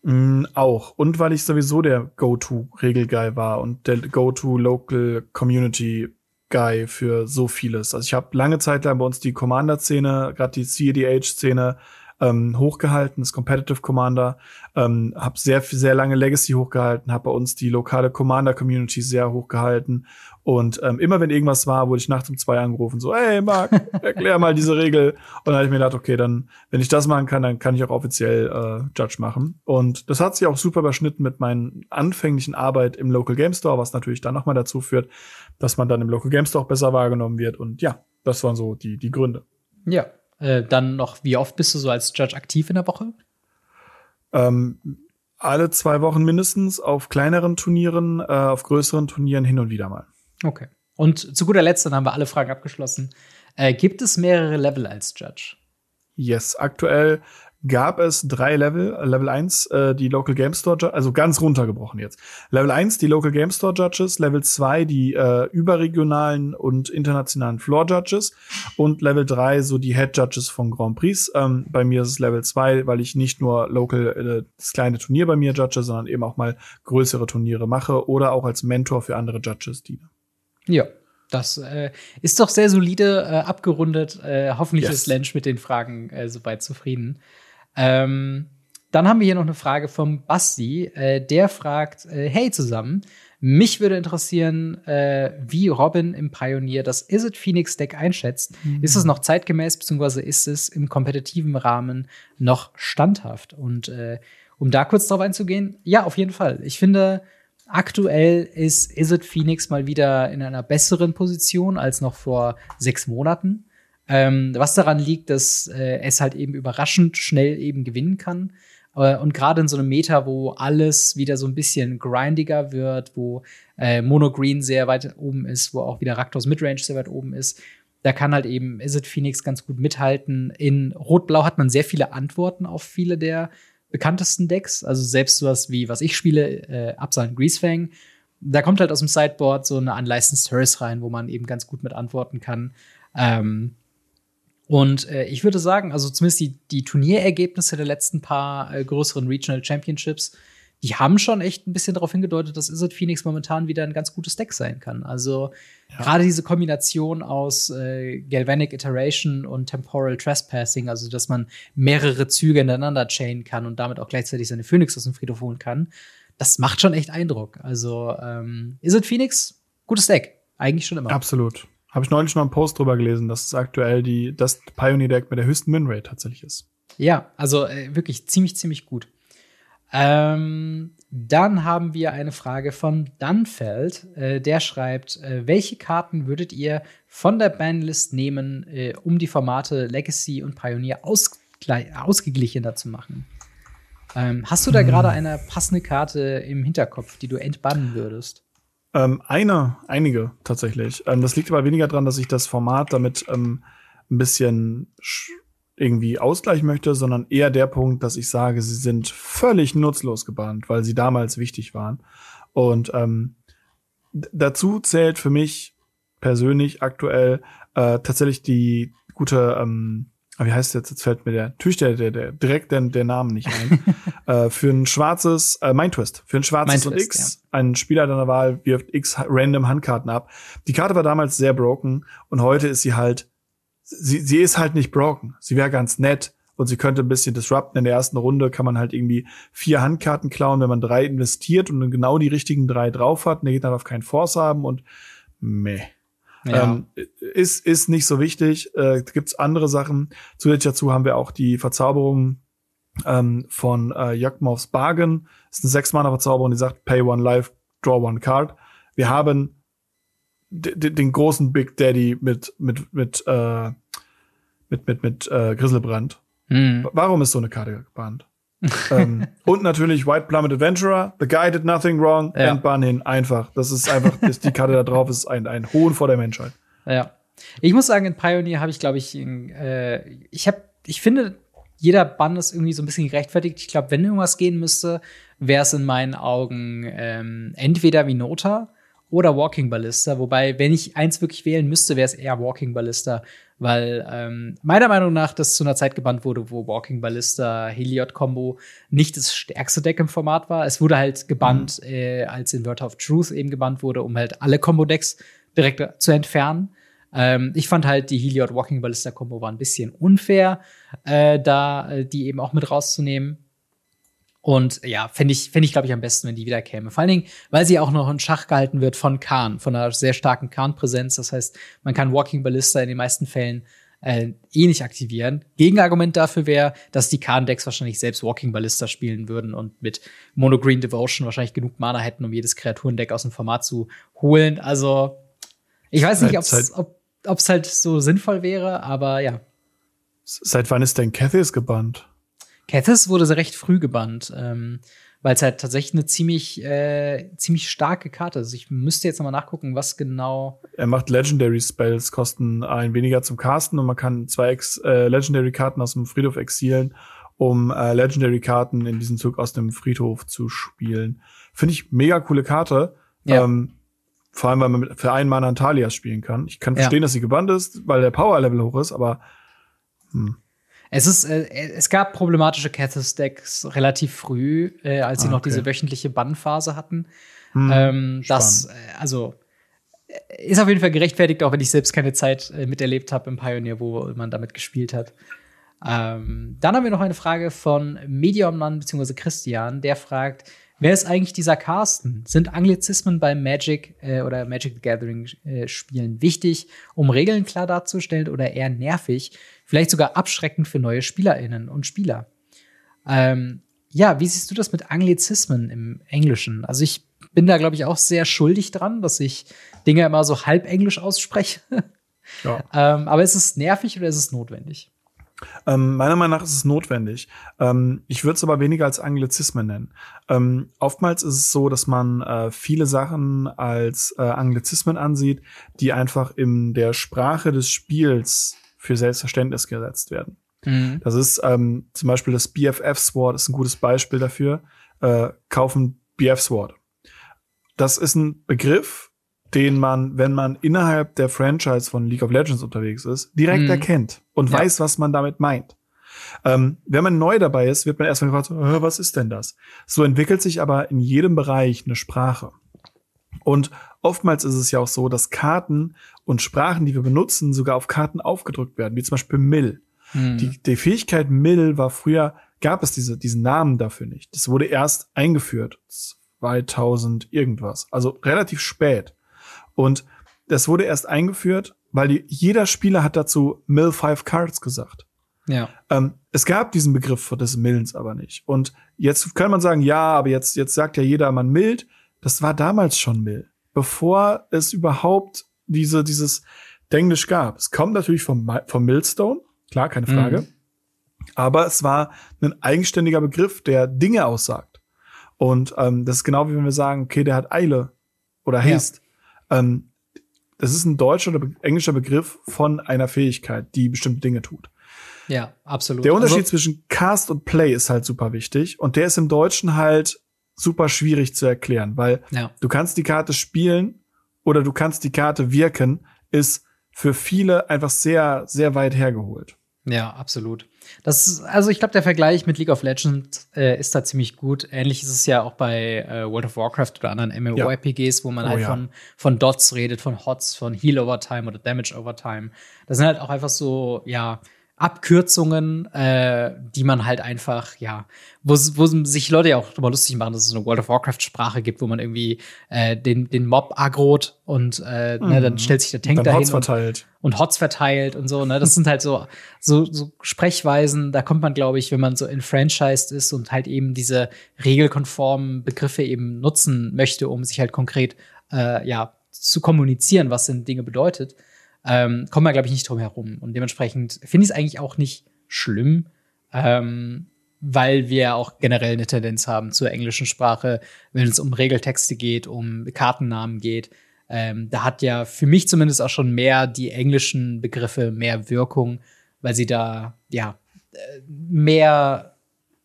Mm, auch. Und weil ich sowieso der Go-To-Regel-Guy war und der Go-To-Local-Community-Guy für so vieles. Also ich habe lange Zeit lang bei uns die Commander-Szene, gerade die CEDH-Szene, ähm, hochgehalten, das Competitive Commander, ähm, habe sehr sehr lange Legacy hochgehalten, habe bei uns die lokale Commander Community sehr hochgehalten und ähm, immer wenn irgendwas war, wurde ich nachts um zwei angerufen, so, hey Marc, erklär mal diese Regel. Und dann habe ich mir gedacht, okay, dann, wenn ich das machen kann, dann kann ich auch offiziell äh, Judge machen. Und das hat sich auch super überschnitten mit meinen anfänglichen Arbeit im Local Game Store, was natürlich dann nochmal dazu führt, dass man dann im Local Game Store auch besser wahrgenommen wird. Und ja, das waren so die, die Gründe. Ja, äh, dann noch, wie oft bist du so als Judge aktiv in der Woche? Ähm, alle zwei Wochen mindestens auf kleineren Turnieren, äh, auf größeren Turnieren hin und wieder mal. Okay. Und zu guter Letzt, dann haben wir alle Fragen abgeschlossen. Äh, gibt es mehrere Level als Judge? Yes, aktuell gab es drei Level. Level 1, äh, die Local Game Store, also ganz runtergebrochen jetzt. Level 1, die Local Game Store Judges. Level 2, die äh, überregionalen und internationalen Floor Judges. Und Level 3, so die Head Judges von Grand Prix. Ähm, bei mir ist es Level 2, weil ich nicht nur Local, äh, das kleine Turnier bei mir judge, sondern eben auch mal größere Turniere mache oder auch als Mentor für andere Judges diene. Ja, Das äh, ist doch sehr solide äh, abgerundet. Äh, hoffentlich yes. ist Lensch mit den Fragen äh, soweit zufrieden. Ähm, dann haben wir hier noch eine Frage vom Basti. Äh, der fragt: äh, Hey zusammen, mich würde interessieren, äh, wie Robin im Pioneer das Is It Phoenix Deck einschätzt. Mhm. Ist es noch zeitgemäß, beziehungsweise ist es im kompetitiven Rahmen noch standhaft? Und äh, um da kurz drauf einzugehen, ja, auf jeden Fall. Ich finde, aktuell ist Is It Phoenix mal wieder in einer besseren Position als noch vor sechs Monaten. Ähm, was daran liegt, dass äh, es halt eben überraschend schnell eben gewinnen kann. Äh, und gerade in so einem Meta, wo alles wieder so ein bisschen grindiger wird, wo äh, Mono Green sehr weit oben ist, wo auch wieder Raktos Midrange sehr weit oben ist, da kann halt eben Is It Phoenix ganz gut mithalten. In Rot-Blau hat man sehr viele Antworten auf viele der bekanntesten Decks. Also selbst sowas wie, was ich spiele, äh, Absal und Greasefang. Da kommt halt aus dem Sideboard so eine Unlicensed Hearse rein, wo man eben ganz gut mit antworten kann. Ähm, und äh, ich würde sagen, also zumindest die, die Turnierergebnisse der letzten paar äh, größeren Regional Championships, die haben schon echt ein bisschen darauf hingedeutet, dass Izzet Phoenix momentan wieder ein ganz gutes Deck sein kann. Also ja. gerade diese Kombination aus äh, Galvanic Iteration und Temporal Trespassing, also dass man mehrere Züge ineinander chainen kann und damit auch gleichzeitig seine Phoenix aus dem Friedhof holen kann, das macht schon echt Eindruck. Also ähm, Izzet Phoenix, gutes Deck. Eigentlich schon immer. Absolut. Habe ich neulich noch einen Post drüber gelesen, dass es aktuell die, das Pioneer-Deck mit der höchsten Minrate tatsächlich ist. Ja, also äh, wirklich ziemlich, ziemlich gut. Ähm, dann haben wir eine Frage von Dunfeld. Äh, der schreibt, äh, welche Karten würdet ihr von der Bandlist nehmen, äh, um die Formate Legacy und Pioneer ausgeglichener zu machen? Ähm, hast du da hm. gerade eine passende Karte im Hinterkopf, die du entbannen würdest? Ähm, eine, einige tatsächlich. Ähm, das liegt aber weniger daran, dass ich das Format damit ähm, ein bisschen irgendwie ausgleichen möchte, sondern eher der Punkt, dass ich sage, sie sind völlig nutzlos gebannt, weil sie damals wichtig waren. Und ähm, dazu zählt für mich persönlich aktuell äh, tatsächlich die gute ähm, wie heißt jetzt, jetzt fällt mir der, natürlich der, der, der direkt der, der Namen nicht ein, äh, für ein schwarzes, äh, Mind Twist, für ein schwarzes und X, ja. ein Spieler deiner Wahl wirft X random Handkarten ab. Die Karte war damals sehr broken und heute ist sie halt, sie, sie ist halt nicht broken. Sie wäre ganz nett und sie könnte ein bisschen disrupten. In der ersten Runde kann man halt irgendwie vier Handkarten klauen, wenn man drei investiert und dann genau die richtigen drei drauf hat. Und der Gegner darf keinen Force haben und meh. Ja. Ähm, ist, ist nicht so wichtig. Äh, gibt's andere Sachen. Zusätzlich dazu haben wir auch die Verzauberung ähm, von äh, Yakmovs Bargain. Das ist eine Sechs-Mana-Verzauberung, die sagt, pay one life, draw one card. Wir haben den großen Big Daddy mit, mit, mit, äh, mit, mit, mit äh, Griselbrand. Mhm. Warum ist so eine Karte gebannt? ähm, und natürlich White Plummet Adventurer. The guy did nothing wrong. Ja. Endbahn hin. Einfach. Das ist einfach, das, die Karte da drauf ist ein, ein Hohn vor der Menschheit. Ja. Ich muss sagen, in Pioneer habe ich, glaube ich, äh, ich habe, ich finde, jeder Bann ist irgendwie so ein bisschen gerechtfertigt. Ich glaube, wenn irgendwas gehen müsste, wäre es in meinen Augen ähm, entweder Vinota oder Walking Ballista. Wobei, wenn ich eins wirklich wählen müsste, wäre es eher Walking Ballista, weil ähm, meiner Meinung nach das zu einer Zeit gebannt wurde, wo Walking Ballista Heliod Combo nicht das stärkste Deck im Format war. Es wurde halt gebannt, mhm. äh, als Inverter of Truth eben gebannt wurde, um halt alle Combo Decks direkt zu entfernen. Ähm, ich fand halt die Heliod Walking Ballista Combo war ein bisschen unfair, äh, da äh, die eben auch mit rauszunehmen. Und ja, fände ich, fänd ich glaube ich, am besten, wenn die wieder käme. Vor allen Dingen, weil sie auch noch in Schach gehalten wird von Khan, von einer sehr starken Khan-Präsenz. Das heißt, man kann Walking Ballista in den meisten Fällen äh, eh nicht aktivieren. Gegenargument dafür wäre, dass die Khan-Decks wahrscheinlich selbst Walking Ballista spielen würden und mit Mono Green Devotion wahrscheinlich genug Mana hätten, um jedes Kreaturendeck aus dem Format zu holen. Also, ich weiß nicht, ob's, halt ob es halt so sinnvoll wäre, aber ja. Seit wann ist denn Cathys gebannt? Kethis wurde sehr recht früh gebannt, ähm, weil es halt tatsächlich eine ziemlich, äh, ziemlich starke Karte ist. Ich müsste jetzt nochmal nachgucken, was genau. Er macht Legendary Spells, kosten ein weniger zum Casten und man kann zwei Ex äh, Legendary Karten aus dem Friedhof exilen, um äh, Legendary Karten in diesem Zug aus dem Friedhof zu spielen. Finde ich mega coole Karte. Ja. Ähm, vor allem, weil man für einen Mana Antalias spielen kann. Ich kann verstehen, ja. dass sie gebannt ist, weil der Power-Level hoch ist, aber hm. Es ist, äh, es gab problematische Cathis-Decks relativ früh, äh, als sie ah, noch diese wöchentliche Bannphase hatten. Hm, ähm, das, äh, also, ist auf jeden Fall gerechtfertigt, auch wenn ich selbst keine Zeit äh, miterlebt habe im Pioneer, wo man damit gespielt hat. Ähm, dann haben wir noch eine Frage von Mediummann bzw. Christian, der fragt, wer ist eigentlich dieser Carsten? Sind Anglizismen beim Magic äh, oder Magic the Gathering äh, Spielen wichtig, um Regeln klar darzustellen oder eher nervig, vielleicht sogar abschreckend für neue SpielerInnen und Spieler? Ähm, ja, wie siehst du das mit Anglizismen im Englischen? Also ich bin da, glaube ich, auch sehr schuldig dran, dass ich Dinge immer so halb Englisch ausspreche. Ja. ähm, aber ist es nervig oder ist es notwendig? Ähm, meiner Meinung nach ist es notwendig. Ähm, ich würde es aber weniger als Anglizismen nennen. Ähm, oftmals ist es so, dass man äh, viele Sachen als äh, Anglizismen ansieht, die einfach in der Sprache des Spiels für Selbstverständnis gesetzt werden. Mhm. Das ist ähm, zum Beispiel das BFF Sword ist ein gutes Beispiel dafür. Äh, kaufen BF Sword. Das ist ein Begriff, den man, wenn man innerhalb der Franchise von League of Legends unterwegs ist, direkt mhm. erkennt und ja. weiß, was man damit meint. Ähm, wenn man neu dabei ist, wird man erstmal gefragt, was ist denn das? So entwickelt sich aber in jedem Bereich eine Sprache. Und oftmals ist es ja auch so, dass Karten und Sprachen, die wir benutzen, sogar auf Karten aufgedrückt werden, wie zum Beispiel Mill. Mhm. Die, die Fähigkeit Mill war früher, gab es diese, diesen Namen dafür nicht. Das wurde erst eingeführt, 2000 irgendwas, also relativ spät. Und das wurde erst eingeführt, weil die, jeder Spieler hat dazu Mill Five Cards gesagt. Ja. Ähm, es gab diesen Begriff des Millens aber nicht. Und jetzt kann man sagen, ja, aber jetzt, jetzt sagt ja jeder, man mild. Das war damals schon Mill. Bevor es überhaupt diese, dieses Denglisch gab. Es kommt natürlich vom, vom Millstone. Klar, keine Frage. Mhm. Aber es war ein eigenständiger Begriff, der Dinge aussagt. Und ähm, das ist genau wie wenn wir sagen, okay, der hat Eile oder Haste. Ja. Ähm, das ist ein deutscher oder englischer Begriff von einer Fähigkeit, die bestimmte Dinge tut. Ja, absolut. Der Unterschied also, zwischen Cast und Play ist halt super wichtig und der ist im Deutschen halt super schwierig zu erklären, weil ja. du kannst die Karte spielen oder du kannst die Karte wirken, ist für viele einfach sehr, sehr weit hergeholt. Ja, absolut. Das ist, also ich glaube, der Vergleich mit League of Legends äh, ist da ziemlich gut. Ähnlich ist es ja auch bei äh, World of Warcraft oder anderen MMORPGs, ja. wo man oh, halt ja. von, von Dots redet, von Hots, von Heal over Time oder Damage over Time. Das sind halt auch einfach so, ja, Abkürzungen, äh, die man halt einfach, ja, wo, wo sich Leute ja auch drüber lustig machen, dass es eine World of Warcraft-Sprache gibt, wo man irgendwie äh, den, den Mob agrot und äh, mhm. ne, dann mhm. stellt sich der Tank dahin Hots verteilt. Und, und Hots verteilt und so. Ne? Das sind halt so, so, so Sprechweisen, da kommt man, glaube ich, wenn man so enfranchised ist und halt eben diese regelkonformen Begriffe eben nutzen möchte, um sich halt konkret äh, ja, zu kommunizieren, was denn Dinge bedeutet ähm, kommt man, glaube ich, nicht drum herum. Und dementsprechend finde ich es eigentlich auch nicht schlimm, ähm, weil wir auch generell eine Tendenz haben zur englischen Sprache, wenn es um Regeltexte geht, um Kartennamen geht. Ähm, da hat ja für mich zumindest auch schon mehr die englischen Begriffe mehr Wirkung, weil sie da ja äh, mehr,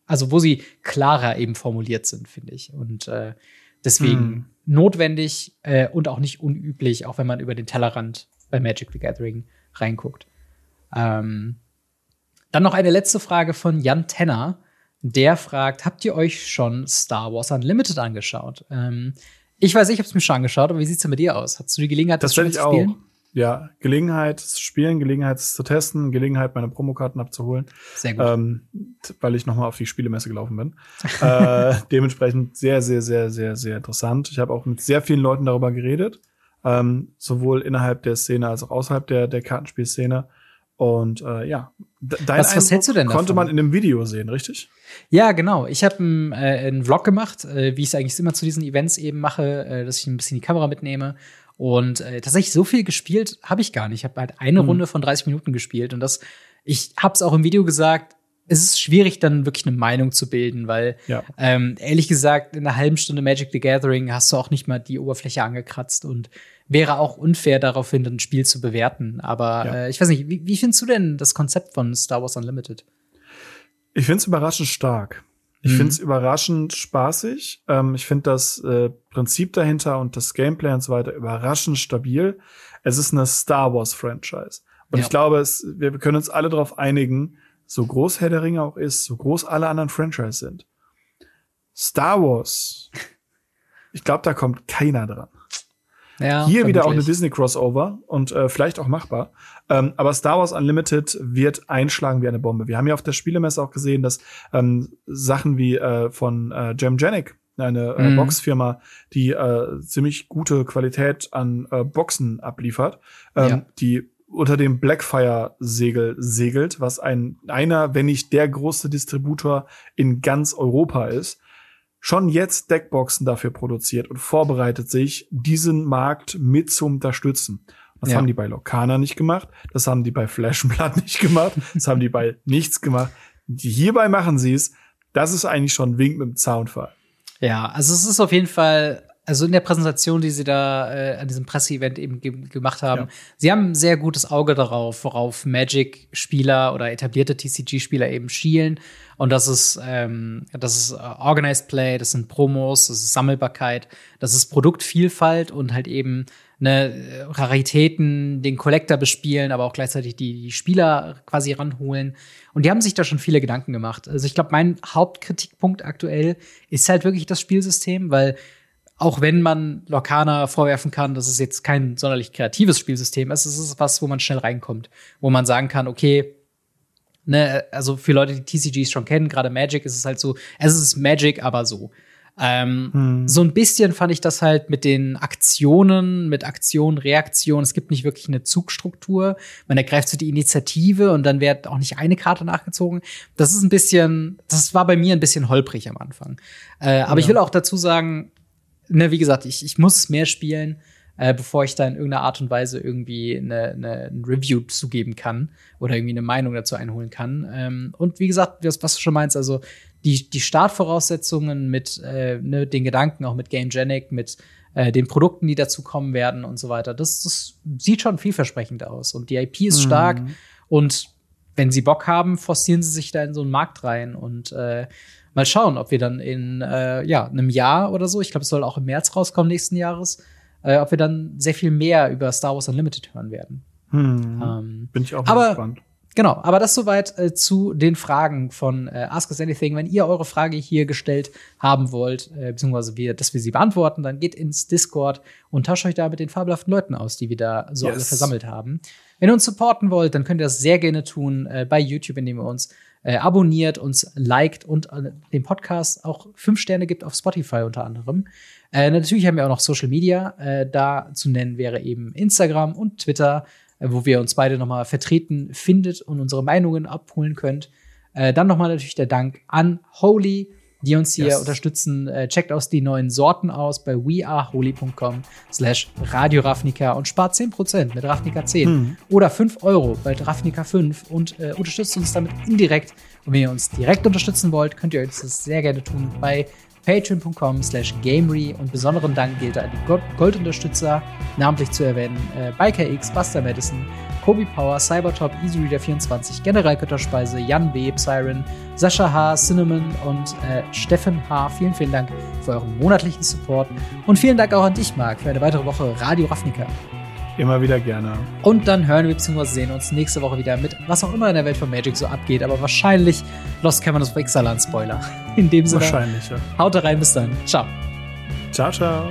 also wo sie klarer eben formuliert sind, finde ich. Und äh, deswegen hm. notwendig äh, und auch nicht unüblich, auch wenn man über den Tellerrand bei Magic the Gathering reinguckt. Ähm, dann noch eine letzte Frage von Jan Tenner. Der fragt: Habt ihr euch schon Star Wars Unlimited angeschaut? Ähm, ich weiß, ich habe es mir schon angeschaut, aber wie sieht's denn bei dir aus? Hast du die Gelegenheit, das, das schon zu spielen? Auch. Ja, Gelegenheit zu spielen, Gelegenheit zu testen, Gelegenheit, meine Promokarten abzuholen. Sehr gut. Ähm, weil ich nochmal auf die Spielemesse gelaufen bin. äh, dementsprechend sehr, sehr, sehr, sehr, sehr interessant. Ich habe auch mit sehr vielen Leuten darüber geredet ähm, sowohl innerhalb der Szene als auch außerhalb der, der Kartenspielszene. Und äh, ja, dein was, was hältst du denn davon? konnte man in dem Video sehen, richtig? Ja, genau. Ich habe einen, äh, einen Vlog gemacht, äh, wie ich es eigentlich immer zu diesen Events eben mache, äh, dass ich ein bisschen die Kamera mitnehme. Und äh, tatsächlich so viel gespielt habe ich gar nicht. Ich habe halt eine mhm. Runde von 30 Minuten gespielt und das, ich habe es auch im Video gesagt, es ist schwierig, dann wirklich eine Meinung zu bilden, weil ja. ähm, ehrlich gesagt, in einer halben Stunde Magic the Gathering hast du auch nicht mal die Oberfläche angekratzt und wäre auch unfair, daraufhin ein Spiel zu bewerten. Aber ja. äh, ich weiß nicht, wie, wie findest du denn das Konzept von Star Wars Unlimited? Ich finde es überraschend stark. Ich mhm. finde es überraschend spaßig. Ähm, ich finde das äh, Prinzip dahinter und das Gameplay und so weiter überraschend stabil. Es ist eine Star Wars Franchise. Und ja. ich glaube, es, wir können uns alle darauf einigen, so groß Herr der Ringe auch ist, so groß alle anderen Franchise sind. Star Wars. Ich glaube, da kommt keiner dran. Ja, Hier wieder auch eine Disney-Crossover und äh, vielleicht auch machbar. Ähm, aber Star Wars Unlimited wird einschlagen wie eine Bombe. Wir haben ja auf der Spielemesse auch gesehen, dass ähm, Sachen wie äh, von äh, Jam Janik, eine äh, mhm. Boxfirma, die äh, ziemlich gute Qualität an äh, Boxen abliefert, ähm, ja. die unter dem Blackfire-Segel segelt, was ein einer, wenn nicht der größte Distributor in ganz Europa ist schon jetzt Deckboxen dafür produziert und vorbereitet sich, diesen Markt mit zu unterstützen. Das ja. haben die bei Locana nicht gemacht, das haben die bei Flashblood nicht gemacht, das haben die bei nichts gemacht. Hierbei machen sie es. Das ist eigentlich schon ein Wink mit dem Zaunfall. Ja, also es ist auf jeden Fall also in der Präsentation, die sie da äh, an diesem Presseevent eben ge gemacht haben, ja. sie haben ein sehr gutes Auge darauf, worauf Magic-Spieler oder etablierte TCG-Spieler eben schielen. Und das ist, ähm, das ist äh, Organized Play, das sind Promos, das ist Sammelbarkeit, das ist Produktvielfalt und halt eben ne, Raritäten, den Collector bespielen, aber auch gleichzeitig die, die Spieler quasi ranholen. Und die haben sich da schon viele Gedanken gemacht. Also ich glaube, mein Hauptkritikpunkt aktuell ist halt wirklich das Spielsystem, weil auch wenn man Lorcana vorwerfen kann, dass es jetzt kein sonderlich kreatives Spielsystem ist, es ist was, wo man schnell reinkommt, wo man sagen kann, okay, ne, also für Leute, die TCGs schon kennen, gerade Magic ist es halt so, es ist Magic, aber so. Ähm, hm. So ein bisschen fand ich das halt mit den Aktionen, mit Aktion, Reaktion. Es gibt nicht wirklich eine Zugstruktur. Man ergreift so die Initiative und dann wird auch nicht eine Karte nachgezogen. Das ist ein bisschen, das war bei mir ein bisschen holprig am Anfang. Äh, aber ja. ich will auch dazu sagen, ne, wie gesagt, ich, ich muss mehr spielen, äh, bevor ich da in irgendeiner Art und Weise irgendwie eine, eine, ein Review zugeben kann oder irgendwie eine Meinung dazu einholen kann. Ähm, und wie gesagt, was, was du schon meinst, also die, die Startvoraussetzungen mit äh, ne, den Gedanken, auch mit GameGenic, mit äh, den Produkten, die dazu kommen werden und so weiter, das, das sieht schon vielversprechend aus. Und die IP ist mhm. stark und wenn sie Bock haben, forcieren sie sich da in so einen Markt rein und äh, mal schauen, ob wir dann in äh, ja, einem Jahr oder so, ich glaube, es soll auch im März rauskommen nächsten Jahres, äh, ob wir dann sehr viel mehr über Star Wars Unlimited hören werden. Hm. Ähm, Bin ich auch aber, gespannt. Genau, aber das soweit äh, zu den Fragen von äh, Ask Us Anything. Wenn ihr eure Frage hier gestellt haben wollt, äh, beziehungsweise wir, dass wir sie beantworten, dann geht ins Discord und tauscht euch da mit den fabelhaften Leuten aus, die wir da so yes. alle versammelt haben. Wenn ihr uns supporten wollt, dann könnt ihr das sehr gerne tun äh, bei YouTube, indem ihr uns äh, abonniert, uns liked und äh, dem Podcast auch fünf Sterne gibt auf Spotify unter anderem. Äh, natürlich haben wir auch noch Social Media. Äh, da zu nennen wäre eben Instagram und Twitter, äh, wo wir uns beide nochmal vertreten findet und unsere Meinungen abholen könnt. Äh, dann nochmal natürlich der Dank an Holy die uns hier yes. unterstützen. Äh, checkt aus die neuen Sorten aus bei weareholy.com slash Radio Ravnica und spart 10% mit Ravnica 10 hm. oder 5 Euro bei Ravnica 5 und äh, unterstützt uns damit indirekt. Und wenn ihr uns direkt unterstützen wollt, könnt ihr uns das sehr gerne tun bei patreon.com slash gamery und besonderen Dank gilt an die Goldunterstützer, namentlich zu erwähnen äh, BikerX, Buster Madison, Kobi Power, Cybertop, EasyReader24, Generalgötterspeise, Jan B., Siren, Sascha H., Cinnamon und äh, Steffen H. Vielen, vielen Dank für euren monatlichen Support und vielen Dank auch an dich, Marc, für eine weitere Woche Radio Ravnica. Immer wieder gerne. Und dann hören wir bzw. sehen uns nächste Woche wieder mit, was auch immer in der Welt von Magic so abgeht. Aber wahrscheinlich Lost Cavernous of Ixalan Spoiler. In dem Sinne. Wahrscheinlich, ja. Haut rein, bis dann. Ciao. Ciao, ciao.